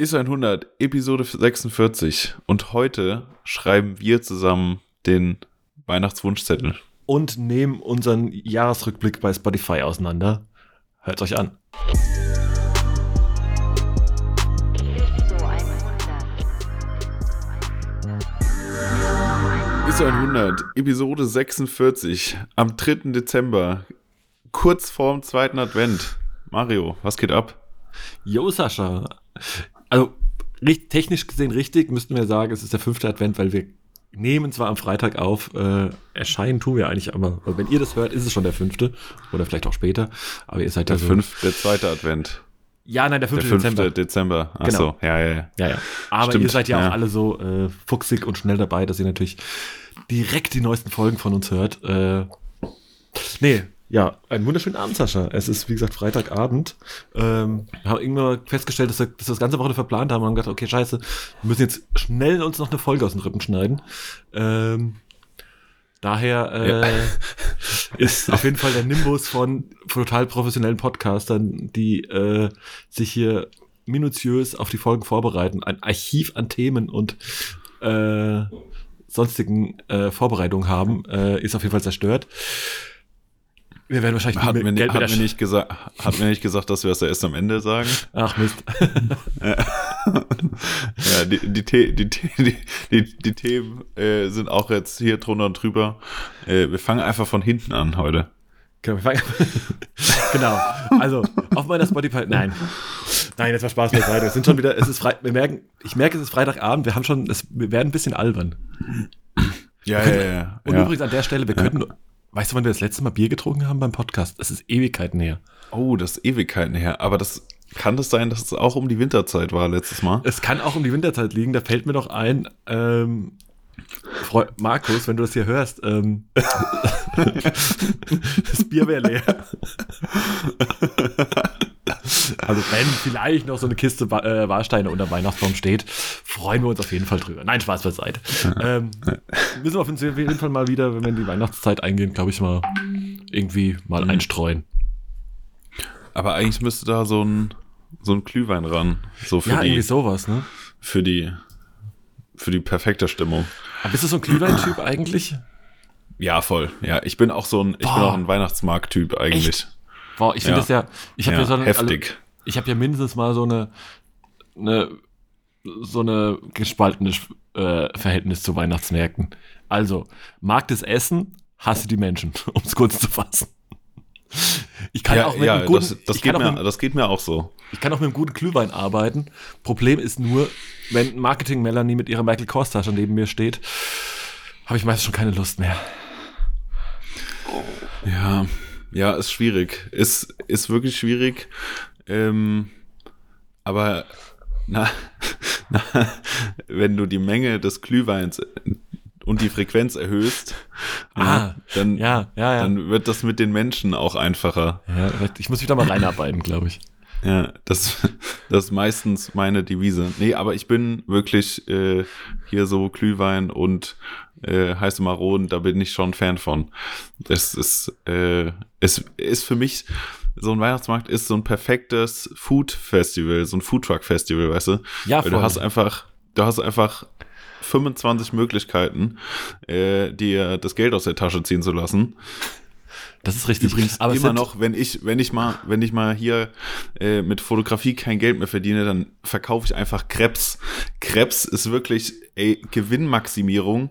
Ist 100, Episode 46. Und heute schreiben wir zusammen den Weihnachtswunschzettel. Und nehmen unseren Jahresrückblick bei Spotify auseinander. Hört euch an. Ist 100, Episode 46. Am 3. Dezember. Kurz vorm zweiten Advent. Mario, was geht ab? Jo, Sascha. Also, technisch gesehen richtig, müssten wir sagen, es ist der fünfte Advent, weil wir nehmen zwar am Freitag auf, äh, erscheinen tun wir eigentlich, aber wenn ihr das hört, ist es schon der fünfte oder vielleicht auch später, aber ihr seid Der, ja so. fünf, der zweite Advent. Ja, nein, der Der fünfte 5. Dezember. Dezember. Ach Genau. so, ja, ja, ja. Ja, ja. Aber Stimmt, ihr seid ja, ja. auch alle so äh, fuchsig und schnell dabei, dass ihr natürlich direkt die neuesten Folgen von uns hört. Äh, nee, ja, einen wunderschönen Abend, Sascha. Es ist, wie gesagt, Freitagabend. Ähm, wir haben irgendwann festgestellt, dass wir, dass wir das ganze Wochenende verplant haben und haben gedacht, okay, scheiße, wir müssen jetzt schnell uns noch eine Folge aus den Rippen schneiden. Ähm, daher äh, ist auf jeden Fall der Nimbus von total professionellen Podcastern, die äh, sich hier minutiös auf die Folgen vorbereiten, ein Archiv an Themen und äh, sonstigen äh, Vorbereitungen haben, äh, ist auf jeden Fall zerstört. Wir werden wahrscheinlich Hat mit mir, Geld hat, mir nicht gesagt, hat mir nicht gesagt, dass wir es erst am Ende sagen. Ach Mist. Ja, die, die, die, die, die, die Themen äh, sind auch jetzt hier drunter und drüber. Äh, wir fangen einfach von hinten an heute. Genau, wir fangen- genau. Also, auf meiner Spotify. Nein. Nein, jetzt war Spaß beiseite. Wir sind schon wieder, es ist Frei, wir merken, ich merke, es ist Freitagabend, wir haben schon, es, wir werden ein bisschen albern. Ja, ja, ja. Und ja. übrigens an der Stelle, wir könnten, weißt du, wann wir das letzte Mal Bier getrunken haben beim Podcast? Es ist Ewigkeiten her. Oh, das ist Ewigkeiten her. Aber das kann das sein, dass es auch um die Winterzeit war letztes Mal? Es kann auch um die Winterzeit liegen, da fällt mir noch ein, ähm, Freu Markus, wenn du das hier hörst, ähm, das Bier wäre leer. Also wenn vielleicht noch so eine Kiste äh, Warsteine unter Weihnachtsbaum steht, freuen wir uns auf jeden Fall drüber. Nein, Spaß beiseite. ähm, müssen wir auf jeden Fall mal wieder, wenn wir in die Weihnachtszeit eingehen, glaube ich mal irgendwie mal Mhm. einstreuen. Aber eigentlich müsste da so ein, so ein Glühwein ran. So für, Ja, irgendwie die, sowas, ne? für die für die perfekte Stimmung. Aber bist du so ein Glühwein-Typ eigentlich? Ja, voll. Ja, ich bin auch so ein, ich bin Boah. auch ein Weihnachtsmarkt-Typ eigentlich. Echt? Boah, ich finde Ja. das ja, ich habe ja, Ja, so eine, heftig. Also, ich habe ja mindestens mal so eine, eine so eine gespaltene äh, Verhältnis zu Weihnachtsmärkten. Also, mag das Essen, hasse die Menschen, um es kurz zu fassen. Ich kann ja, auch mit ja einem guten, das, das, geht mir, mit, das geht mir auch so. ich kann auch mit einem guten Glühwein arbeiten. Problem ist nur, wenn Marketing Melanie mit ihrer Michael Kors Tasche neben mir steht, habe ich meistens schon keine Lust mehr. Ja, ja, ist schwierig. Ist, ist wirklich schwierig. Ähm, aber na, na, wenn du die Menge des Glühweins und die Frequenz erhöhst, Ah, dann, Ja, ja, ja. dann wird das mit den Menschen auch einfacher. ja ich muss mich da mal reinarbeiten, glaube ich. Ja, das, das ist meistens meine Devise. Nee, aber ich bin wirklich äh, hier so Glühwein und äh, heiße Maronen, da bin ich schon Fan von. Das ist, äh, es ist für mich, so ein Weihnachtsmarkt ist so ein perfektes Food-Festival, so ein Foodtruck-Festival, weißt du? Ja, Weil du voll. hast einfach, du hast einfach 25 Möglichkeiten, äh, dir das Geld aus der Tasche ziehen zu lassen. Das ist richtig. Übrigens Aber es immer noch, wenn ich, wenn ich mal, wenn ich mal hier äh, mit Fotografie kein Geld mehr verdiene, dann verkaufe ich einfach Krebs. Krebs ist wirklich ey, Gewinnmaximierung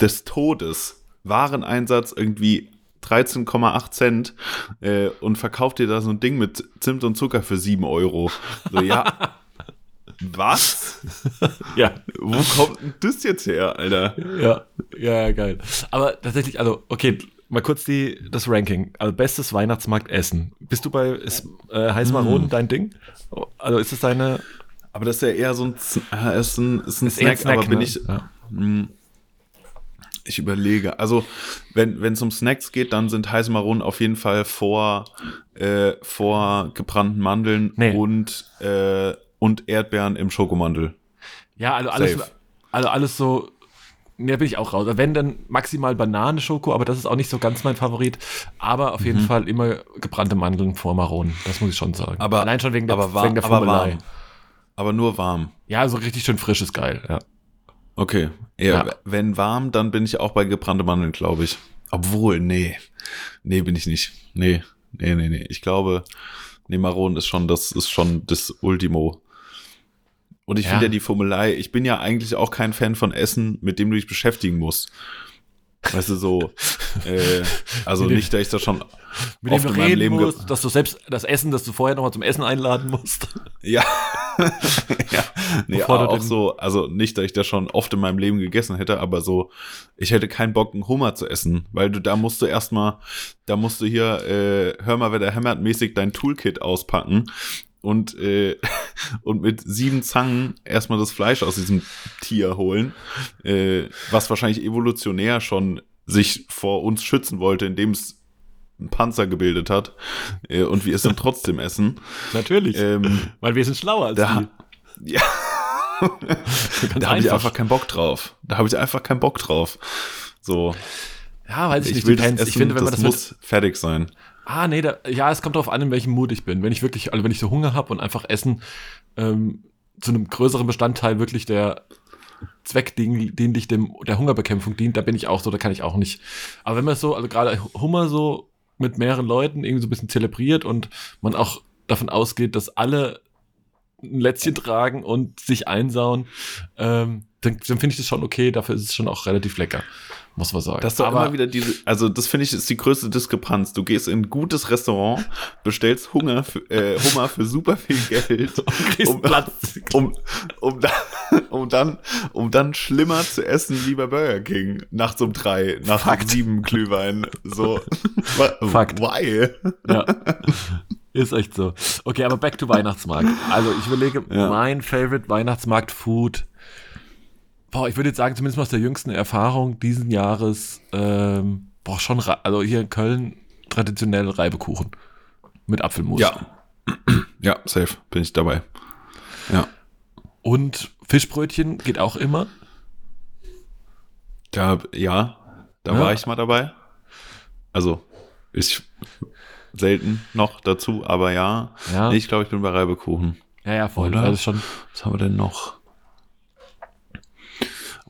des Todes. Wareneinsatz irgendwie 13,8 Cent äh, und verkauft dir da so ein Ding mit Zimt und Zucker für 7 Euro. So, ja. Was? Ja, Wo kommt denn das jetzt her, Alter? ja, ja, geil. Aber tatsächlich, also, okay, mal kurz die, das Ranking. Also, bestes Weihnachtsmarktessen. Bist du bei, ist äh, Heißmaronen dein Ding? Also, ist es deine, Aber das ist ja eher so ein, äh, ist ein, ist ein ist eher Snack, aber bin ne? ich, Ja. Ich überlege. Also, wenn es um Snacks geht, dann sind heiße Maronen auf jeden Fall vor, äh, vor gebrannten Mandeln Nee. und, äh, und Erdbeeren im Schokomandel. Ja, also alles, Safe. also alles so, da bin ich auch raus. Wenn dann maximal Banane, Schoko, aber das ist auch nicht so ganz mein Favorit. Aber auf jeden Mhm. Fall immer gebrannte Mandeln vor Maronen. Das muss ich schon sagen. Aber- Allein schon wegen der, aber war- wegen der aber warm. aber nur warm. Ja, so richtig schön frisch ist geil, ja. Okay. Ja, Ja. Wenn warm, dann bin ich auch bei gebrannte Mandeln, glaube ich. Obwohl, nee. Nee, bin ich nicht. Nee, nee, nee, nee. Ich glaube, nee, Maron ist schon, das ist schon das Ultimo. Und ich Ja. finde ja die Formelei, ich bin ja eigentlich auch kein Fan von Essen, mit dem du dich beschäftigen musst. Weißt du, so, äh, also dem- nicht, dass ich da schon Mit oft dem in meinem reden Leben musst, dass du selbst das Essen, das du vorher nochmal zum Essen einladen musst. Ja. ja. Nee, du auch so, also nicht, dass ich das schon oft in meinem Leben gegessen hätte, aber so, ich hätte keinen Bock, einen Hummer zu essen, weil du da musst du erstmal, da musst du hier, äh, hör mal, wer der hämmert, mäßig dein Toolkit auspacken und, äh, und mit sieben Zangen erstmal das Fleisch aus diesem Tier holen, äh, was wahrscheinlich evolutionär schon sich vor uns schützen wollte, indem es einen Panzer gebildet hat äh, und wir es dann trotzdem essen. Natürlich. Ähm, weil wir sind schlauer als da, die. ja, da habe ich einfach keinen Bock drauf. Da habe ich einfach keinen Bock drauf. So, Ja, weiß ich, ich nicht. will das essen, ich finde, wenn man das das, muss fertig sein. Ah, nee, da, ja, es kommt darauf an, in welchem Mut ich bin. Wenn ich wirklich, also wenn ich so Hunger habe und einfach Essen ähm, zu einem größeren Bestandteil wirklich der zweckdienlich dem der Hungerbekämpfung dient, da bin ich auch so, da kann ich auch nicht. Aber wenn man so, also gerade Hummer so mit mehreren Leuten irgendwie so ein bisschen zelebriert und man auch davon ausgeht, dass alle ein Lätzchen tragen und sich einsauen, ähm, dann, dann finde ich das schon okay. Dafür ist es schon auch relativ lecker, muss man sagen. Das ist Aber- immer wieder diese, also das finde ich ist die größte Diskrepanz. Du gehst in ein gutes Restaurant, bestellst Hunger für, äh, Hummer für super viel Geld, um, Platz. um, um, da, um dann, um dann schlimmer zu essen wie bei Burger King nachts um drei, nach Fakt. sieben Glühwein. So, Fakt. why? Ja. Ist echt so. Okay, aber back to Weihnachtsmarkt. Also ich überlege, Ja. mein Favorite Weihnachtsmarkt-Food. Boah, ich würde jetzt sagen, zumindest aus der jüngsten Erfahrung diesen Jahres, ähm, boah, schon, also hier in Köln traditionell Reibekuchen. Mit Apfelmus. Ja. Ja, safe, bin ich dabei. Ja. Und Fischbrötchen geht auch immer. Da, ja, da Ja. war ich mal dabei. Also, ich selten noch dazu, aber ja. Ja. Nee, ich glaube, ich bin bei Reibekuchen. Ja, ja, voll. Oder? Das ist schon. Was haben wir denn noch?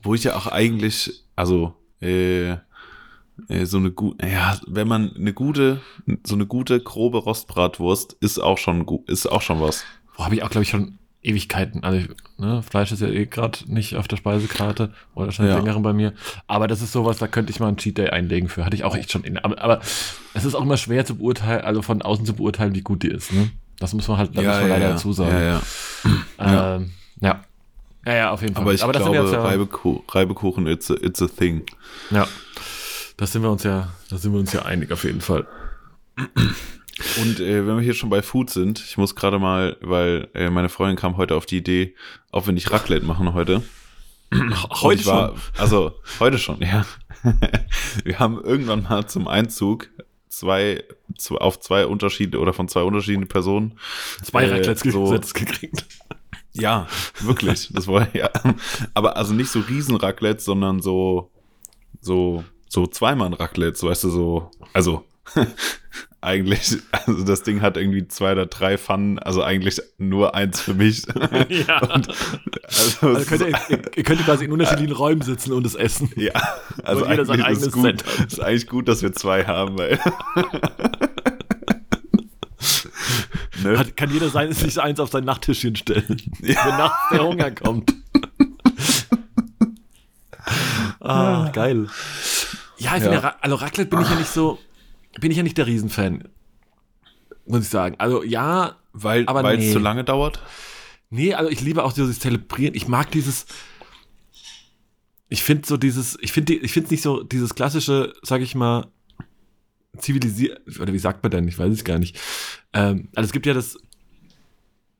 Wo ich ja auch eigentlich, also, äh, äh, so eine gute, ja, wenn man eine gute, so eine gute, grobe Rostbratwurst ist auch schon gut, ist auch schon was. Wo habe ich auch, glaube ich, schon Ewigkeiten. Also, ne, Fleisch ist ja eh gerade nicht auf der Speisekarte oder schon Ja. längeren bei mir. Aber das ist sowas, da könnte ich mal einen Cheat Day einlegen für. Hatte ich auch echt schon in. Aber, aber es ist auch immer schwer zu beurteilen, also von außen zu beurteilen, wie gut die ist. Ne? Das muss man halt, da muss man leider ja, dazu sagen. Ja, ja. ja. Ähm, ja. Ja. Ja, auf jeden Fall. Aber ich wir glaube, ja, Reibekuchen, Reibekuchen it's, a, it's a thing. ja. Das sind wir uns ja, da sind wir uns ja einig auf jeden Fall. Und äh, wenn wir hier schon bei Food sind, ich muss gerade mal, weil äh, meine Freundin kam heute auf die Idee, ob wir nicht Raclette machen heute. Heute ich war, Also heute schon, ja. wir haben irgendwann mal zum Einzug zwei, zu, auf zwei Unterschiede oder von zwei unterschiedlichen Personen. Zwei äh, Raclettes so- gekriegt. Ja, wirklich. Das war ja. Aber also nicht so Riesen-Raclettes, sondern so, so, so Zweimann-Raclettes, weißt du, so. Also eigentlich, also das Ding hat irgendwie zwei oder drei Pfannen, also eigentlich nur eins für mich. ja. Und, also, Also könnt ihr, ihr, ihr könnt quasi in unterschiedlichen Räumen sitzen und es essen. ja, also Und jeder sein eigentlich ist gut, Set ist eigentlich gut, dass wir zwei haben, weil. Ne? Hat, kann jeder sein, sich eins auf sein Nachttischchen stellen, Ja. wenn nachts der Hunger kommt. ah, geil. Ja, ich Ja. finde, Ra also Raclette bin ich ja nicht so, bin ich ja nicht der Riesenfan. Muss ich sagen. Also ja, Weil Aber weil nee. es zu lange dauert? nee, also ich liebe auch dieses Zelebrieren. Ich mag dieses, ich finde so dieses, ich finde ich finde nicht so dieses klassische, sag ich mal, zivilisiert, oder wie sagt man denn? Ich weiß es gar nicht. Ähm, also es gibt ja das,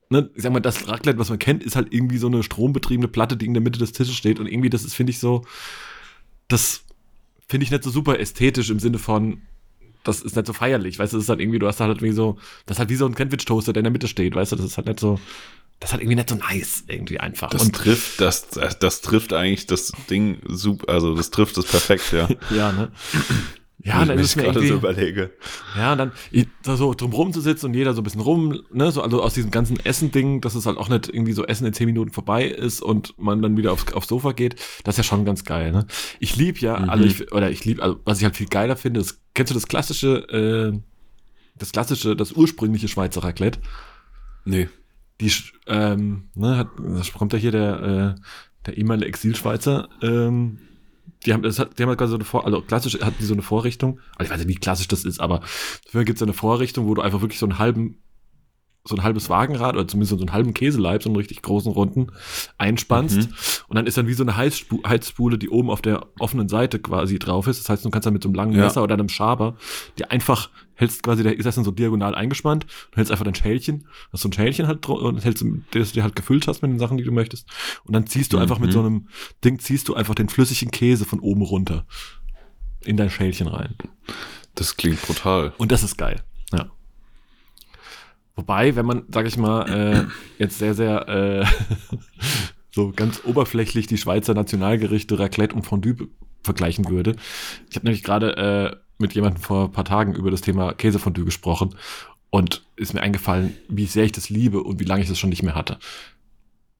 ne, ich sag mal, das Raclette, was man kennt, ist halt irgendwie so eine strombetriebene Platte, die in der Mitte des Tisches steht und irgendwie, das ist, finde ich so, das finde ich nicht so super ästhetisch im Sinne von, das ist nicht so feierlich, weißt du, das ist halt irgendwie, du hast halt irgendwie so, das ist halt wie so ein Sandwich-Toaster, der in der Mitte steht, weißt du, das ist halt nicht so, das halt irgendwie nicht so nice, irgendwie einfach. Das und trifft, das, das, das trifft eigentlich das Ding super, also das trifft es perfekt, ja. Ja, ne? Ja, dann ist es mir gerade so überlege. ja, und dann da so drum rumzusitzen und jeder so ein bisschen rum, ne, so also aus diesem ganzen Essen-Ding, dass es halt auch nicht irgendwie so Essen in zehn Minuten vorbei ist und man dann wieder aufs, aufs Sofa geht, das ist ja schon ganz geil, ne? Ich lieb ja, Mhm. also ich, oder ich lieb, also was ich halt viel geiler finde, ist, kennst du das klassische, äh, das klassische, das ursprüngliche Schweizer Raclette? Nee. die, ähm, ne, hat, das kommt ja hier der, äh, der ehemalige Exilschweizer, ähm, die haben, das hat, die haben halt quasi so eine Vor, also klassisch hatten die so eine Vorrichtung, also ich weiß nicht, wie klassisch das ist, aber gibt es eine Vorrichtung, wo du einfach wirklich so einen halben, so ein halbes Wagenrad oder zumindest so einen halben Käseleib, so einen richtig großen Runden einspannst Mhm. und dann ist dann wie so eine Heizspu Heizspule, die oben auf der offenen Seite quasi drauf ist. Das heißt, du kannst dann mit so einem langen Ja. Messer oder einem Schaber, die einfach hältst quasi, der ist das dann so diagonal eingespannt, du hältst einfach dein Schälchen, hast so ein Schälchen halt und hältst, das du dir halt gefüllt hast mit den Sachen, die du möchtest. Und dann ziehst du einfach mit Mhm. so einem Ding, ziehst du einfach den flüssigen Käse von oben runter in dein Schälchen rein. Das klingt brutal. Und das ist geil. Wobei, wenn man, sag ich mal, äh, jetzt sehr, sehr äh, so ganz oberflächlich die Schweizer Nationalgerichte Raclette und Fondue vergleichen würde. Ich habe nämlich gerade äh, mit jemandem vor ein paar Tagen über das Thema Käsefondue gesprochen und ist mir eingefallen, wie sehr ich das liebe und wie lange ich das schon nicht mehr hatte.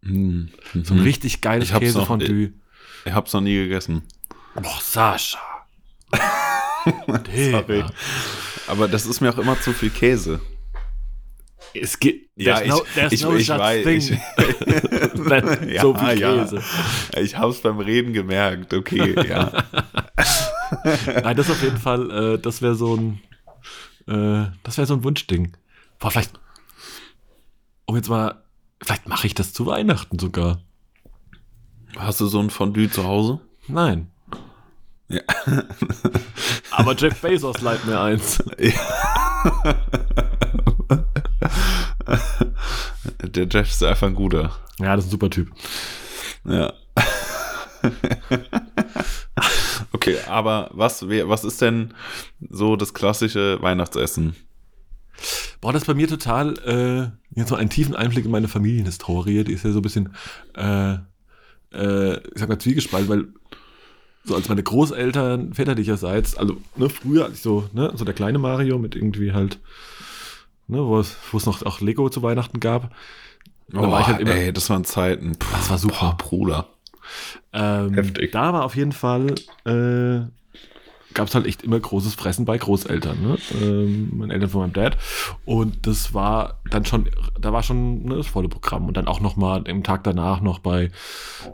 Mhm. So ein richtig geiles Ich hab's noch- Käsefondue. Ich hab's noch nie gegessen. Boah, Sascha. Sorry. Aber das ist mir auch immer zu viel Käse. Es gibt, Ja, no, ich- no ich weiß, ich- Ja, so viel ja. Käse. Ich hab's beim Reden gemerkt. Okay, ja. Nein, das auf jeden Fall, äh, das wäre so ein, äh, das wäre so ein Wunschding. Boah, vielleicht, um jetzt mal, vielleicht mache ich das zu Weihnachten sogar. Hast du so ein Fondue zu Hause? Nein. Ja. Aber Jeff Bezos leiht mir eins. Der Jeff ist einfach ein guter. Ja, das ist ein super Typ. Ja. okay, aber was, was ist denn so das klassische Weihnachtsessen? Boah, das ist bei mir total, äh, jetzt so einen tiefen Einblick in meine Familienhistorie. Die ist ja so ein bisschen, äh, äh, ich sag mal, zwiegespalten, weil so als meine Großeltern väterlicherseits, also ne, früher, als ich so, ne, so der kleine Mario mit irgendwie halt, ne, wo es, wo es noch auch Lego zu Weihnachten gab. Und da war ich halt immer, ey, das waren Zeiten. Puh, Das war super. Boah, Bruder. ähm, heftig. da war auf jeden Fall, äh, gab es halt echt immer großes Fressen bei Großeltern, ne? Ähm, meine Eltern von meinem Dad. Und das war dann schon, da war schon ne, das volle Programm. Und dann auch noch mal im Tag danach noch bei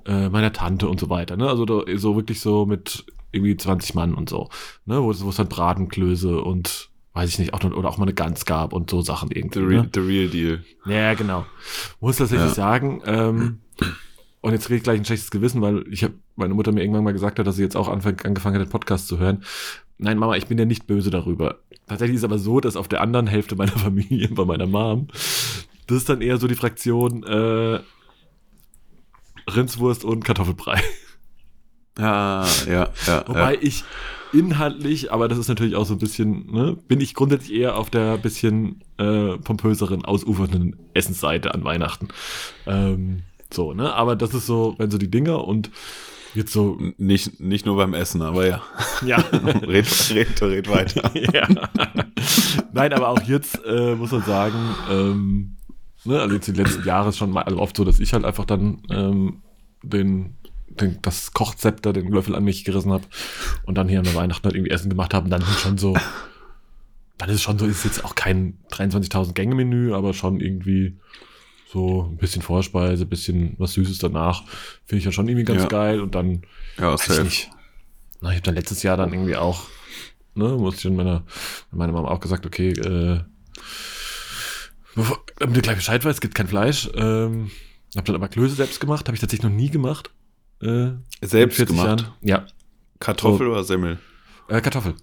äh, meiner Tante und so weiter. Ne? Also da, so wirklich so mit irgendwie 20 Mann und so. Ne? Wo es wo es dann Bratenklöße und weiß ich nicht, auch oder auch mal eine Gans gab und so Sachen irgendwie. The, ne? real, the real deal. Ja, genau. Muss tatsächlich Ja. sagen, ähm, und jetzt kriege ich gleich ein schlechtes Gewissen, weil ich habe meine Mutter mir irgendwann mal gesagt hat, dass sie jetzt auch anfang, angefangen hat, den Podcast zu hören. Nein, Mama, ich bin ja nicht böse darüber. Tatsächlich ist aber so, dass auf der anderen Hälfte meiner Familie, bei meiner Mom, das ist dann eher so die Fraktion äh, Rindswurst und Kartoffelbrei. Ja, ja, ja. Wobei ja. ich inhaltlich, aber das ist natürlich auch so ein bisschen, ne, bin ich grundsätzlich eher auf der bisschen äh, pompöseren, ausufernden Essensseite an Weihnachten. Ähm, so, ne? Aber das ist so, wenn so die Dinger und jetzt so, Nicht, nicht nur beim Essen, aber ja. ja. red, red, red weiter. ja. Nein, aber auch jetzt äh, muss man sagen, ähm, ne, also jetzt die letzten Jahre ist schon mal also oft so, dass ich halt einfach dann ähm, den, den, das Kochzepter, den Löffel an mich gerissen habe und dann hier an der Weihnachten halt irgendwie Essen gemacht habe und dann sind schon so, dann ist es schon so, ist jetzt auch kein 23.000 Gänge Menü, aber schon irgendwie so ein bisschen Vorspeise, ein bisschen was Süßes danach, finde ich ja schon irgendwie ganz Ja. geil und dann Ja, Weiß ich safe. nicht. Na, ich habe dann letztes Jahr dann irgendwie auch, ne, musste ich dann meiner, meiner Mama auch gesagt, okay, äh, damit du gleich Bescheid weißt, es gibt kein Fleisch. Ähm, habe dann aber Klöße selbst gemacht, habe ich tatsächlich noch nie gemacht. Äh, Selbst mit 40 gemacht? Jahren. Ja, Kartoffel oder Semmel? äh, Kartoffel.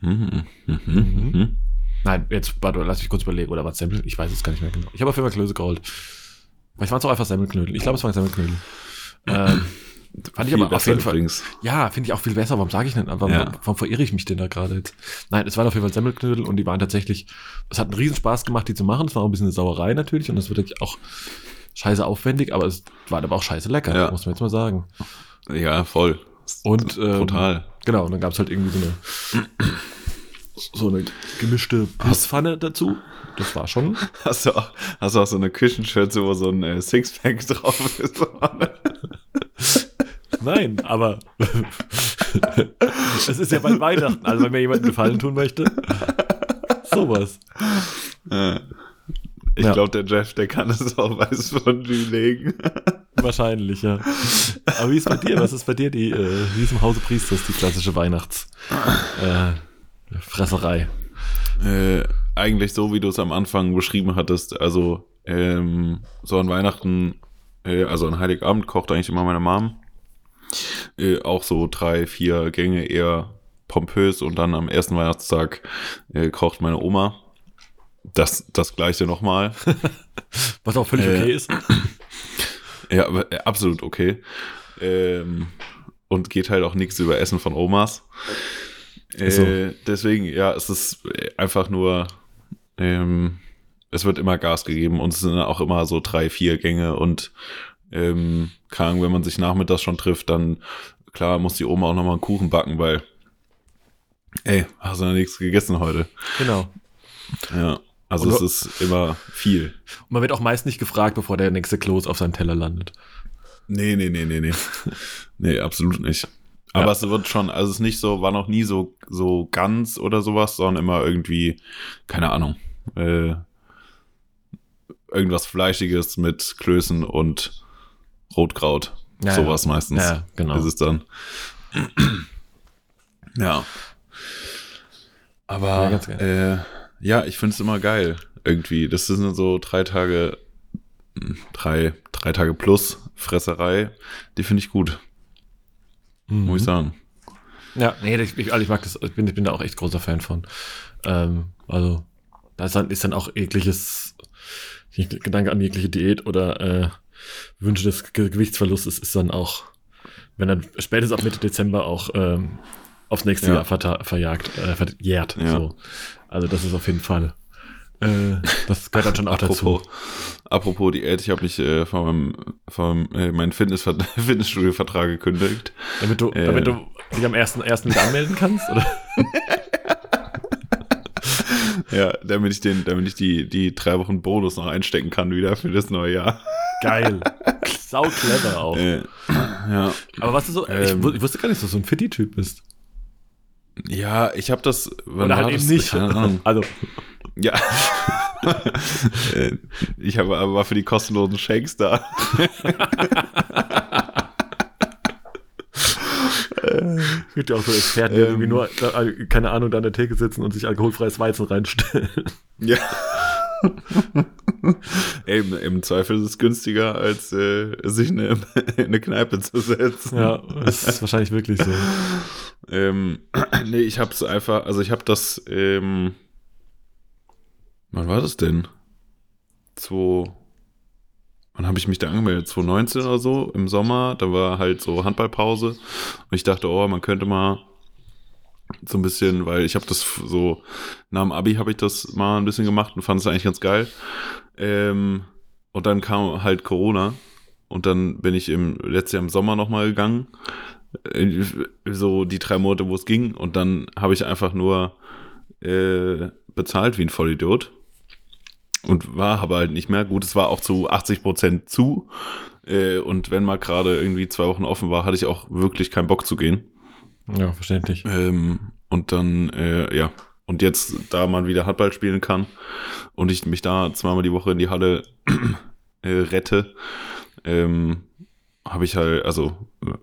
Mhm. Mhm. Mhm. Nein, jetzt, warte, lass mich kurz überlegen, oder was Semmel? Ich weiß es gar nicht mehr genau. Ich habe auf jeden Fall Klöße geholt. Vielleicht waren es auch einfach Semmelknödel. Ich glaube, es waren Semmelknödel. ähm, fand ich aber auf jeden Fall. übrigens. Ja, finde ich auch viel besser. Warum sage ich denn? Warum, Ja. warum verirre ich mich denn da gerade jetzt? Nein, es waren auf jeden Fall Semmelknödel und die waren tatsächlich, es hat einen riesen Spaß gemacht, die zu machen. Es war auch ein bisschen eine Sauerei natürlich und es wird auch scheiße aufwendig, aber es war aber auch scheiße lecker, Ja. muss man jetzt mal sagen. Ja, voll. Und ähm, Brutal. Genau, und dann gab es halt irgendwie so eine, so eine gemischte Pisspfanne dazu. Das war schon. Hast du auch, hast du auch so eine Küchenschürze, wo so ein äh, Sixpack drauf ist? Nein, aber es ist ja bald Weihnachten, also wenn mir jemand einen Gefallen tun möchte, sowas. Ich Ja. glaube, der Jeff, der kann es auch weiß von legen. Wahrscheinlich, ja. Aber wie ist bei dir? Was ist bei dir die, äh, wie ist im Hause Priesters die klassische Weihnachts äh, Fresserei? Äh, eigentlich so, wie du es am Anfang beschrieben hattest. Also, ähm, so an Weihnachten, äh, also an Heiligabend kocht eigentlich immer meine Mom. Äh, auch so drei, vier Gänge eher pompös und dann am ersten Weihnachtstag äh, kocht meine Oma. Das, das gleiche nochmal. Was auch völlig Äh, okay ist. Ja, äh, absolut okay. Ähm, und geht halt auch nichts über Essen von Omas. Äh, so. Deswegen, ja, es ist einfach nur, ähm, es wird immer Gas gegeben und es sind auch immer so drei, vier Gänge und ähm, Ahnung, wenn man sich nachmittags schon trifft, dann klar muss die Oma auch nochmal einen Kuchen backen, weil ey, hast du noch nichts gegessen heute? Genau. Ja, also Und- es ist immer viel. Und man wird auch meist nicht gefragt, bevor der nächste Kloß auf seinem Teller landet. Nee, nee, nee, nee, nee. nee, absolut nicht. Aber Ja. es wird schon, also es ist nicht so, war noch nie so, so ganz oder sowas, sondern immer irgendwie, keine Ahnung, äh, irgendwas Fleischiges mit Klößen und Rotkraut. Ja, sowas ja. meistens. Ja, genau. Ist es dann. ja. Aber äh, ja, ich finde es immer geil. Irgendwie. Das sind so drei Tage, hm, drei, drei Tage plus Fresserei. Die finde ich gut, Mhm. muss ich sagen. Ja, nee, ich, ich, also ich mag das, ich bin, ich bin da auch echt großer Fan von. Ähm, also, da ist dann, ist dann auch jegliches Gedanke an jegliche Diät oder äh, Wünsche des Ge Gewichtsverlustes ist dann auch, wenn dann spätestens ab Mitte Dezember auch ähm, aufs nächste Ja. Jahr verta- verjagt, äh, verjährt. Ja. So. Also das ist auf jeden Fall. Äh, das gehört dann schon auch dazu. Apropos, apropos Diät, ich habe mich äh, von meinem, von äh, Fitness Fitnessstudio-Vertrag gekündigt. Damit du, Äh. damit du dich am ersten, ersten wieder anmelden kannst? Oder? Ja, damit ich den, damit ich die, die drei Wochen Bonus noch einstecken kann wieder für das neue Jahr. Geil. Sau clever auch. Äh, ja. Aber was ist so, ich, Ähm. wu- ich wusste gar nicht, dass du so ein Fitti-Typ bist. Ja, ich habe das. Oder halt eben nicht. Also, Ja. Ich habe aber war für die kostenlosen Shakes da. es gibt ja auch so Experten, die Ähm. irgendwie nur, äh, keine Ahnung, da an der Theke sitzen und sich alkoholfreies Weizen reinstellen. Ja. Ey, im, Im Zweifel ist es günstiger, als äh, sich in eine, in eine Kneipe zu setzen. ja, das ist wahrscheinlich wirklich so. Ähm, nee, ich hab's einfach, also ich hab das, ähm, wann war das denn? Zwei, wann habe ich mich da angemeldet? 2019 oder so, im Sommer, da war halt so Handballpause und ich dachte, oh, man könnte mal so ein bisschen, weil ich habe das so, nach dem Abi habe ich das mal ein bisschen gemacht und fand es eigentlich ganz geil. Ähm, und dann kam halt Corona und dann bin ich im letztes Jahr im Sommer nochmal gegangen äh, so die drei Monate, wo es ging. Und dann habe ich einfach nur äh, bezahlt wie ein Vollidiot. Und war aber halt nicht mehr. Gut, es war auch zu 80 Prozent zu. Äh, und wenn mal gerade irgendwie zwei Wochen offen war, hatte ich auch wirklich keinen Bock zu gehen. Ja, verständlich. Ähm, und dann, äh, ja. Und jetzt, da man wieder Handball spielen kann und ich mich da zweimal die Woche in die Halle äh, rette, ähm, habe ich halt, also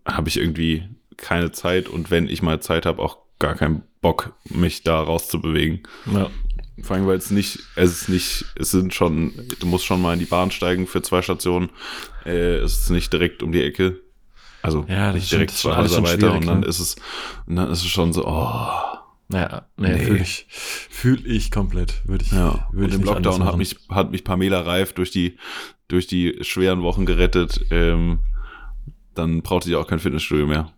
habe ich irgendwie keine Zeit und wenn ich mal Zeit habe, auch gar keinen Bock, mich da rauszubewegen. Ja. Vor allem, weil es nicht, es ist nicht, es sind schon, du musst schon mal in die Bahn steigen für zwei Stationen. Äh, es ist nicht direkt um die Ecke. Also Ja, nicht direkt zwei alles Häuser weiter und dann ne? ist es, und dann ist es schon so, oh. Naja, nee, Nee. fühle ich, fühl ich komplett. Würde ich, Ja, würde und ich im Lockdown hat mich, hat mich Pamela Reif durch die, durch die schweren Wochen gerettet. Ähm, dann brauchte ich auch kein Fitnessstudio mehr.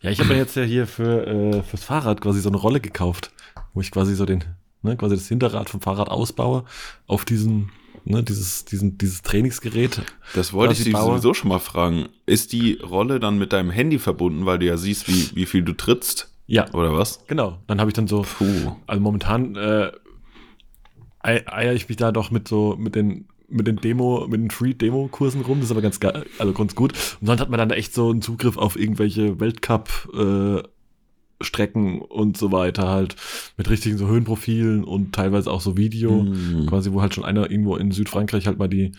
Ja, ich habe ja jetzt ja hier für, äh, fürs Fahrrad quasi so eine Rolle gekauft, wo ich quasi so den, ne, quasi das Hinterrad vom Fahrrad ausbaue, auf diesen ne, dieses, diesen, dieses Trainingsgerät. Das wollte ich dich sowieso schon mal fragen. Ist die Rolle dann mit deinem Handy verbunden, weil du ja siehst, wie, wie viel du trittst? Ja, Oder was? genau. Dann habe ich dann so, Puh. also momentan äh, ei- eier ich mich da doch mit so, mit den mit den Demo, mit den Free-Demo-Kursen rum, das ist aber ganz geil, also ganz gut. Und sonst hat man dann echt so einen Zugriff auf irgendwelche Weltcup äh, Strecken und so weiter halt mit richtigen so Höhenprofilen und teilweise auch so Video, Hm. quasi wo halt schon einer irgendwo in Südfrankreich halt mal die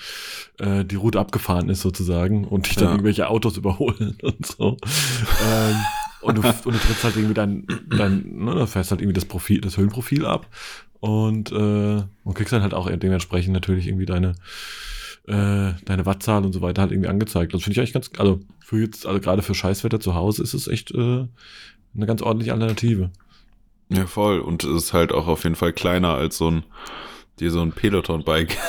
äh, die Route abgefahren ist sozusagen und dich dann Ja. irgendwelche Autos überholen und so. ähm, und, du, und du trittst halt irgendwie dein, dein ne, da fährst halt irgendwie das Profil, das Höhenprofil ab und, äh, und kriegst dann halt auch dementsprechend natürlich irgendwie deine, äh, deine Wattzahl und so weiter halt irgendwie angezeigt. Das finde ich eigentlich ganz, also für jetzt, also gerade für Scheißwetter zu Hause ist es echt äh, eine ganz ordentliche Alternative. Ja, voll. Und es ist halt auch auf jeden Fall kleiner als so ein, dir so ein Peloton-Bike.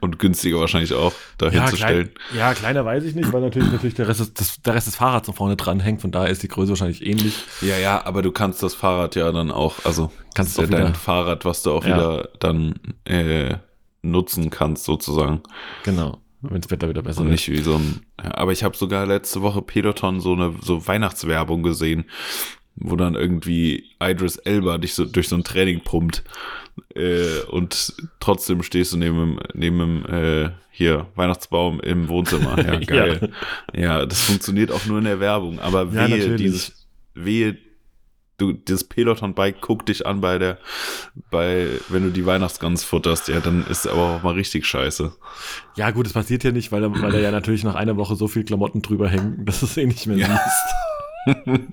Und günstiger wahrscheinlich auch, dahin zu stellen. klein, ja, kleiner weiß ich nicht, weil natürlich, natürlich der, Rest des, das, der Rest des Fahrrads noch vorne dran hängt, von daher ist die Größe wahrscheinlich ähnlich. Ja, ja, aber du kannst das Fahrrad ja dann auch, also Kannst das ist auch ja dein wieder- Fahrrad, was du auch Ja. wieder dann äh, nutzen kannst, sozusagen. Genau, wenn das Wetter wieder besser Und wird. nicht wie so ein. Ja, aber ich habe sogar letzte Woche Peloton so eine so Weihnachtswerbung gesehen, wo dann irgendwie Idris Elba dich so durch so ein Training pumpt. Äh, und trotzdem stehst du neben dem, neben dem äh, hier Weihnachtsbaum im Wohnzimmer. Ja, geil. ja. das funktioniert auch nur in der Werbung. Aber Ja, wehe, dieses, wehe, du, dieses Peloton-Bike guckt dich an bei der, bei, wenn du die Weihnachtsgans futterst, ja, dann ist aber auch mal richtig scheiße. Ja, gut, das passiert ja nicht, weil, da- weil da ja natürlich nach einer Woche so viel Klamotten drüber hängen, dass du es eh nicht mehr Ja. siehst.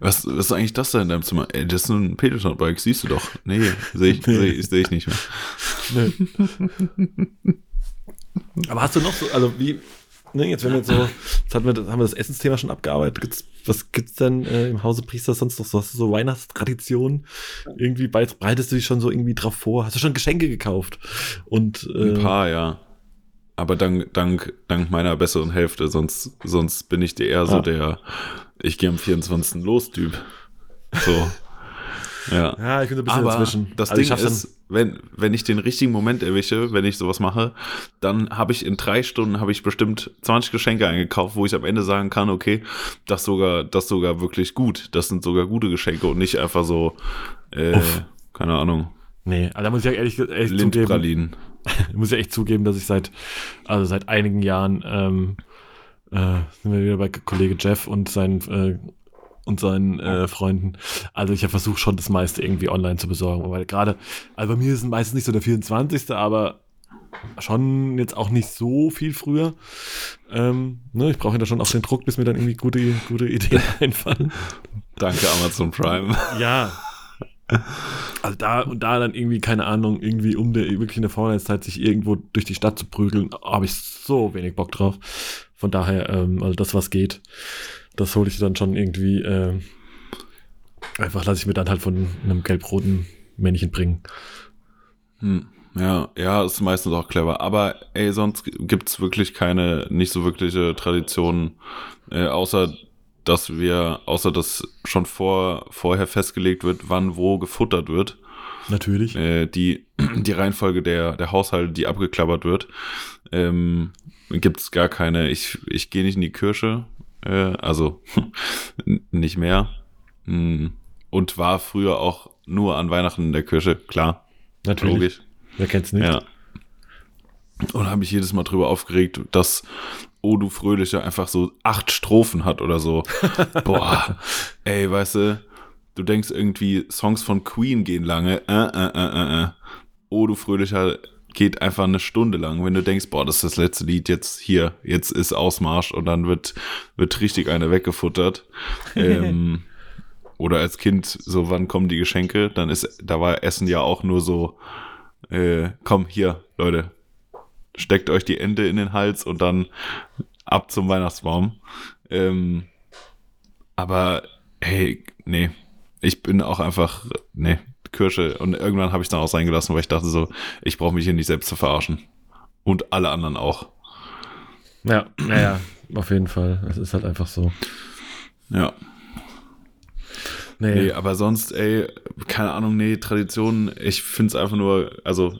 Was, was ist eigentlich das da in deinem Zimmer? Ey, das ist ein Peloton-Bike, siehst du doch. Nee, sehe ich, seh, ich- seh ich nicht mehr. Nö. Aber hast du noch so, also wie, ne, jetzt wenn wir jetzt so, jetzt hatten wir, haben wir das Essensthema schon abgearbeitet. Gibt's, was gibt's denn äh, im Hause Priester sonst noch so? Hast du so Weihnachtstraditionen? Irgendwie bereitest du dich schon so irgendwie drauf vor? Hast du schon Geschenke gekauft? Und äh, Ein paar, ja. Aber dank, dank, dank meiner besseren Hälfte, sonst, sonst bin ich dir eher so Ah. der, ich gehe am 24. los Typ. So. Ja. ja, ich bin so ein bisschen Aber dazwischen. das Also ich Ding ist, wenn, wenn ich den richtigen Moment erwische, wenn ich sowas mache, dann habe ich in drei Stunden habe ich bestimmt 20 Geschenke eingekauft, wo ich am Ende sagen kann, okay, das sogar, das sogar wirklich gut. Das sind sogar gute Geschenke und nicht einfach so, äh, Uff. keine Ahnung, Nee, also da muss ich ja ehrlich, ehrlich zugeben, Lindpralinen. muss ich echt zugeben, dass ich seit, also seit einigen Jahren, ähm, äh, sind wir wieder bei Kollege Jeff und seinen, äh, und seinen äh, Freunden. Also ich habe versucht schon das meiste irgendwie online zu besorgen, weil gerade, also bei mir ist es meistens nicht so der 24., aber schon jetzt auch nicht so viel früher. Ähm, ne, ich brauche ja da schon auch den Druck, bis mir dann irgendwie gute, gute Ideen einfallen. Danke Amazon Prime. Ja. Also da und da dann irgendwie, keine Ahnung, irgendwie um der, wirklich in der Vorweihnachtszeit sich irgendwo durch die Stadt zu prügeln, habe ich so wenig Bock drauf. Von daher, ähm, also das, was geht, das hole ich dann schon irgendwie, ähm, einfach lasse ich mir dann halt von einem gelb-roten Männchen bringen. Hm. Ja, ja, ist meistens auch clever. Aber ey, sonst gibt's wirklich keine, nicht so wirkliche Traditionen, äh, außer dass wir, außer dass schon vor, vorher festgelegt wird, wann wo gefuttert wird. Natürlich. Äh, die, die Reihenfolge der, der Haushalte, die abgeklappert wird. Ähm, gibt's gar keine, ich, ich gehe nicht in die Kirche, äh, also nicht mehr. Hm. Und war früher auch nur an Weihnachten in der Kirche, klar, Natürlich. logisch. Wer kennt's nicht? Ja. Und habe mich jedes Mal drüber aufgeregt, dass O du Fröhlicher einfach so acht Strophen hat oder so. Boah, ey, weißt du, du denkst irgendwie, Songs von Queen gehen lange. Äh, äh, äh, äh, äh. O du Fröhlicher geht einfach eine Stunde lang. Wenn du denkst, boah, das ist das letzte Lied jetzt hier, jetzt ist Ausmarsch und dann wird, wird richtig eine weggefuttert. ähm, oder als Kind, so wann kommen die Geschenke? Dann ist, da war Essen ja auch nur so, äh, komm, hier, Leute, steckt euch die Ente in den Hals und dann ab zum Weihnachtsbaum. Ähm, aber hey, nee, ich bin auch einfach, nee, Kirsche. Und irgendwann habe ich dann auch sein gelassen, weil ich dachte so, ich brauche mich hier nicht selbst zu verarschen. Und alle anderen auch. Ja, ja, ja, auf jeden Fall. Es ist halt einfach so. Ja. Nee. nee. aber sonst, ey, keine Ahnung, nee, Tradition, ich finde es einfach nur, also,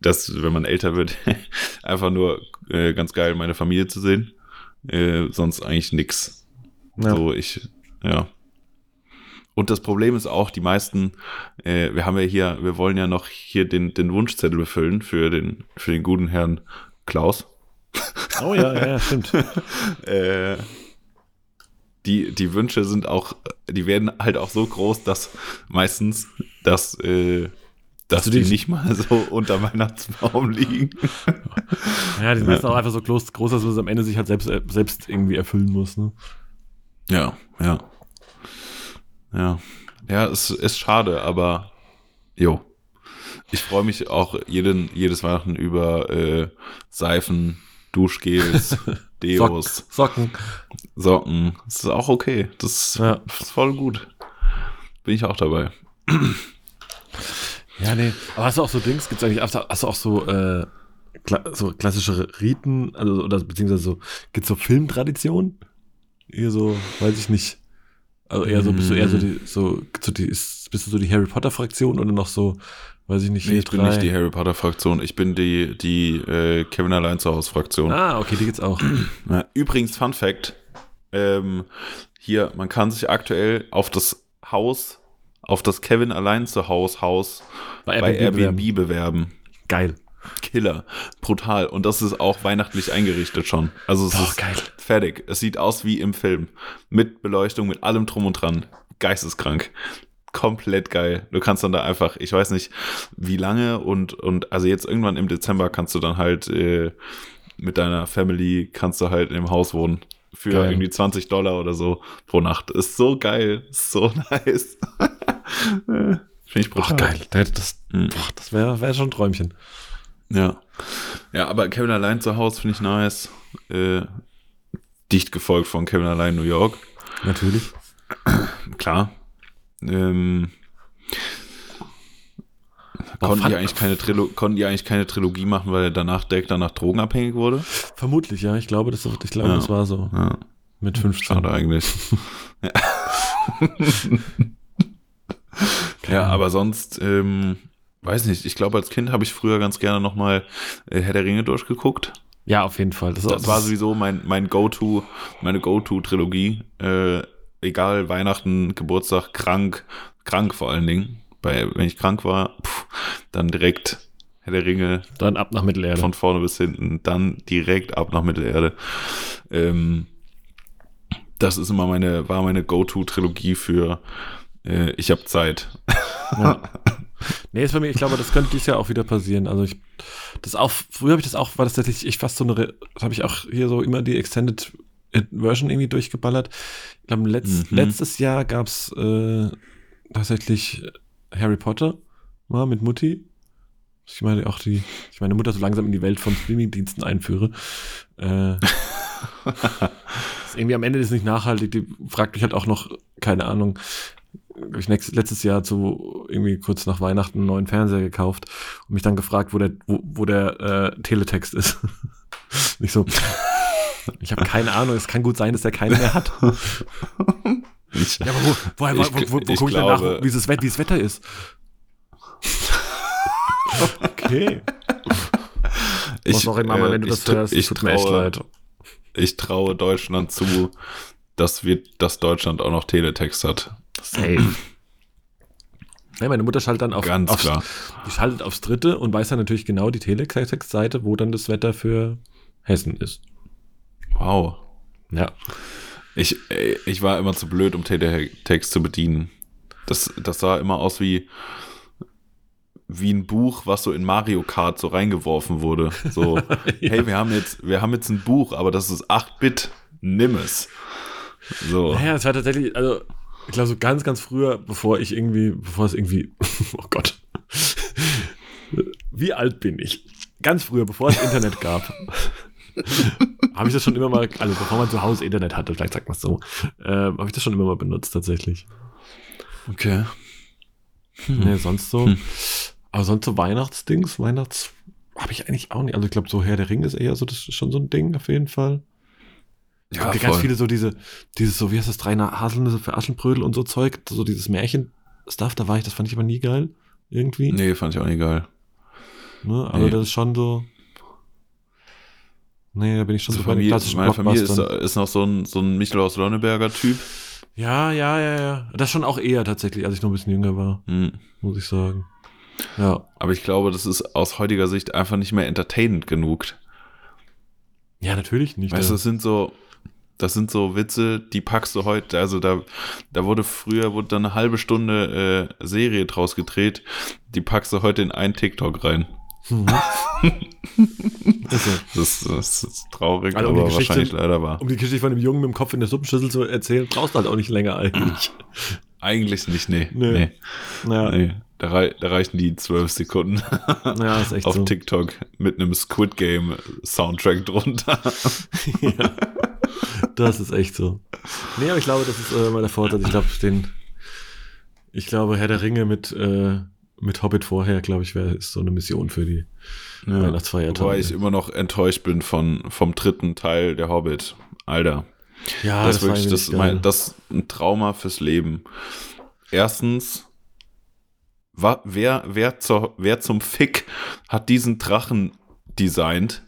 das, wenn man älter wird, einfach nur äh, ganz geil, meine Familie zu sehen. Äh, sonst eigentlich nix. Ja. So, ich, ja. Und das Problem ist auch, die meisten, äh, wir haben ja hier, wir wollen ja noch hier den, den Wunschzettel befüllen für den, für den guten Herrn Klaus. Oh ja, ja, stimmt. äh, die, die Wünsche sind auch, die werden halt auch so groß, dass meistens, dass, äh, dass die, nicht mal so unter Weihnachtsbaum liegen. Ja, die sind meistens auch einfach so groß, groß, dass es am Ende sich halt selbst, selbst irgendwie erfüllen muss. Ne? Ja, ja. Ja. Ja, es ist schade, aber jo. Ich freue mich auch jeden, jedes Weihnachten über äh, Seifen, Duschgels, Deos. Socken. Socken. Das ist auch okay. Das ja. ist voll gut. Bin ich auch dabei. Ja, nee. Aber hast du auch so Dings? Gibt's eigentlich, hast du auch so, äh, kla so klassische Riten, also, oder beziehungsweise so, gibt's so Filmtraditionen? Eher so, weiß ich nicht. Also eher so, bist du eher so die, so, so die, ist, bist du so die Harry Potter Fraktion oder noch so, weiß ich nicht. Nee, ich drei? bin nicht die Harry Potter Fraktion. Ich bin die, die äh, Kevin allein zu Hause Fraktion. Ah, okay, die gibt's auch. Übrigens, Fun Fact. Ähm, hier, man kann sich aktuell auf das Haus, auf das Kevin allein zu Hause Haus bei Airbnb, bei Airbnb bewerben. Geil. Killer. Brutal. Und das ist auch weihnachtlich eingerichtet schon. Also es Boah, ist geil. fertig. Es sieht aus wie im Film. Mit Beleuchtung, mit allem drum und dran. Geisteskrank. Komplett geil. Du kannst dann da einfach, ich weiß nicht, wie lange und, und also jetzt irgendwann im Dezember kannst du dann halt äh, mit deiner Family kannst du halt im Haus wohnen. Für geil. irgendwie 20 Dollar oder so pro Nacht. Ist so geil. Ist so nice. Finde ich brutal. Ach, geil. Das, hm. das wäre wär schon ein Träumchen. Ja. Ja, aber Kevin allein zu Hause finde ich nice. Äh, dicht gefolgt von Kevin allein New York. Natürlich. Klar. Ähm, konnten, die eigentlich keine konnten die eigentlich keine Trilogie machen, weil er danach direkt danach drogenabhängig wurde? Vermutlich, ja. Ich glaube, das, ich glaube, ja. das war so. Ja. Mit 15. Schade eigentlich. ja, aber sonst, ähm, weiß nicht, ich glaube, als Kind habe ich früher ganz gerne nochmal äh, Herr der Ringe durchgeguckt. Ja, auf jeden Fall. Das, das war sowieso mein, mein Go-To, meine Go-To-Trilogie. Äh, egal, Weihnachten, Geburtstag, krank, krank vor allen Dingen. Bei, wenn ich krank war, pff, dann direkt Herr der Ringe. Dann ab nach Mittelerde. Von vorne bis hinten, dann direkt ab nach Mittelerde. Ähm, das ist immer meine, war meine Go-To-Trilogie für äh, ich habe Zeit. Ja. Nee, ist bei mir, ich glaube, das könnte dieses Jahr auch wieder passieren. Also ich, das auch, früher habe ich das auch, war das tatsächlich ich fast so eine, habe ich auch hier so immer die Extended Version irgendwie durchgeballert. Ich glaube, letzt, mhm. letztes Jahr gab es äh, tatsächlich Harry Potter mal mit Mutti. Ich meine, auch die, ich meine Mutter so langsam in die Welt von Streamingdiensten einführe. Äh, ist irgendwie am Ende ist nicht nachhaltig. Die fragt mich halt auch noch, keine Ahnung, ich letztes Jahr zu irgendwie kurz nach Weihnachten einen neuen Fernseher gekauft und mich dann gefragt, wo der, wo, wo der äh, Teletext ist. Nicht so. Ich habe keine Ahnung, es kann gut sein, dass der keinen mehr hat. Ich, ja, aber wo, woher, wo, wo, wo, wo gucke ich denn nach, wie, das, wie das Wetter ist? okay. Ich, sorry, Mama, wenn du das hörst, ich tut traue, mir echt leid. Ich traue Deutschland zu, dass, wir, dass Deutschland auch noch Teletext hat. Safe. Ja, meine Mutter schaltet dann auf, Ganz aufs, klar. die schaltet aufs dritte und weiß dann natürlich genau die Teletext-Seite, wo dann das Wetter für Hessen ist. Wow. Ja. Ich, ich war immer zu blöd, um Teletext zu bedienen. Das, das sah immer aus wie, wie ein Buch, was so in Mario Kart so reingeworfen wurde. So, ja. hey, wir haben jetzt, wir haben jetzt ein Buch, aber das ist 8-Bit, nimm es. So. Naja, es war tatsächlich, also ich glaube, so ganz, ganz früher, bevor ich irgendwie, bevor es irgendwie, oh Gott, wie alt bin ich? Ganz früher, bevor es Internet gab, habe ich das schon immer mal, also bevor man zu Hause Internet hatte, vielleicht sagt man es so, äh, habe ich das schon immer mal benutzt, tatsächlich. Okay. Hm. Nee, sonst so, hm. aber sonst so Weihnachtsdings, Weihnachts, habe ich eigentlich auch nicht. Also ich glaube, so Herr der Ring ist eher so, das ist schon so ein Ding auf jeden Fall. Ja, ganz voll. viele so diese, dieses so, wie heißt das, drei Haselnüsse für Aschenbrödel und so Zeug, so dieses Märchen-Stuff, da war ich, das fand ich aber nie geil. Irgendwie. Nee, fand ich auch nie geil. Ne? Aber nee. das ist schon so. Nee, da bin ich schon so bei den Meine Familie ist, ist noch so ein, so ein Michel aus Lonneberger Typ. Ja, ja, ja, ja. Das schon auch eher tatsächlich, als ich noch ein bisschen jünger war. Hm. Muss ich sagen. Ja. Aber ich glaube, das ist aus heutiger Sicht einfach nicht mehr entertainend genug. Ja, natürlich nicht. Weißt du, das sind so, das sind so Witze, die packst du heute, also da, da wurde früher, wurde dann eine halbe Stunde äh, Serie draus gedreht, die packst du heute in einen TikTok rein. Mhm. das, das, ist traurig, also, um aber wahrscheinlich leider wahr. Um die Geschichte von dem Jungen mit dem Kopf in der Suppenschüssel zu erzählen, brauchst du halt auch nicht länger eigentlich. Eigentlich nicht, nee. Nee. nee. Ja. nee. Da, rei da, reichen die zwölf Sekunden ja, ist echt auf so. TikTok mit einem Squid Game Soundtrack drunter. ja. Das ist echt so. Nee, aber ich glaube, das ist äh, mal der Vorteil. Ich glaube, den, ich glaube, Herr der Ringe mit, äh, mit Hobbit vorher, glaube ich, wäre so eine Mission für die ja, Weihnachtsfeiertage. Wobei ich immer noch enttäuscht bin von, vom dritten Teil der Hobbit. Alter. Ja, das, das wirklich, das, mein, das ein Trauma fürs Leben. Erstens, wer, wer, zur, wer zum Fick hat diesen Drachen designt?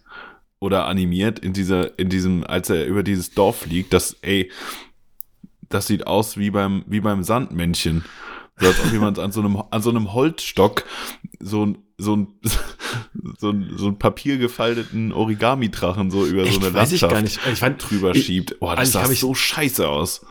oder animiert in dieser, in diesem, als er über dieses Dorf fliegt, dass, ey, das sieht aus wie beim, wie beim Sandmännchen. So als ob jemand an so einem, an so einem Holzstock so ein, so ein, so ein, so ein papiergefalteten Origami-Drachen so über Echt, so eine Landschaft ich gar nicht. Ich fand, drüber ich, schiebt. Boah, das sah so scheiße aus.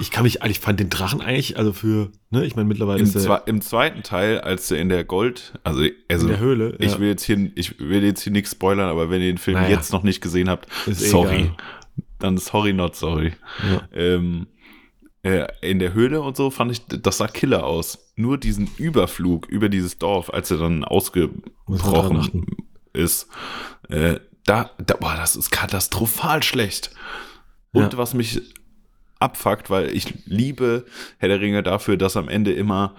Ich kann mich, ich fand den Drachen eigentlich, also für, ne, ich meine mittlerweile Im, ist der, Im zweiten Teil, als er in der Gold, also, also in der Höhle, ich will jetzt hier, ich will jetzt hier nichts spoilern, aber wenn ihr den Film naja. jetzt noch nicht gesehen habt, ist sorry. Egal. Dann sorry, not sorry. Ja. Ähm, äh, in der Höhle und so fand ich, das sah killer aus. Nur diesen Überflug über dieses Dorf, als er dann ausgebrochen ist, äh, da, da, boah, das ist katastrophal schlecht. Und ja. was mich abfuckt, weil ich liebe Herr der Ringe dafür, dass am Ende immer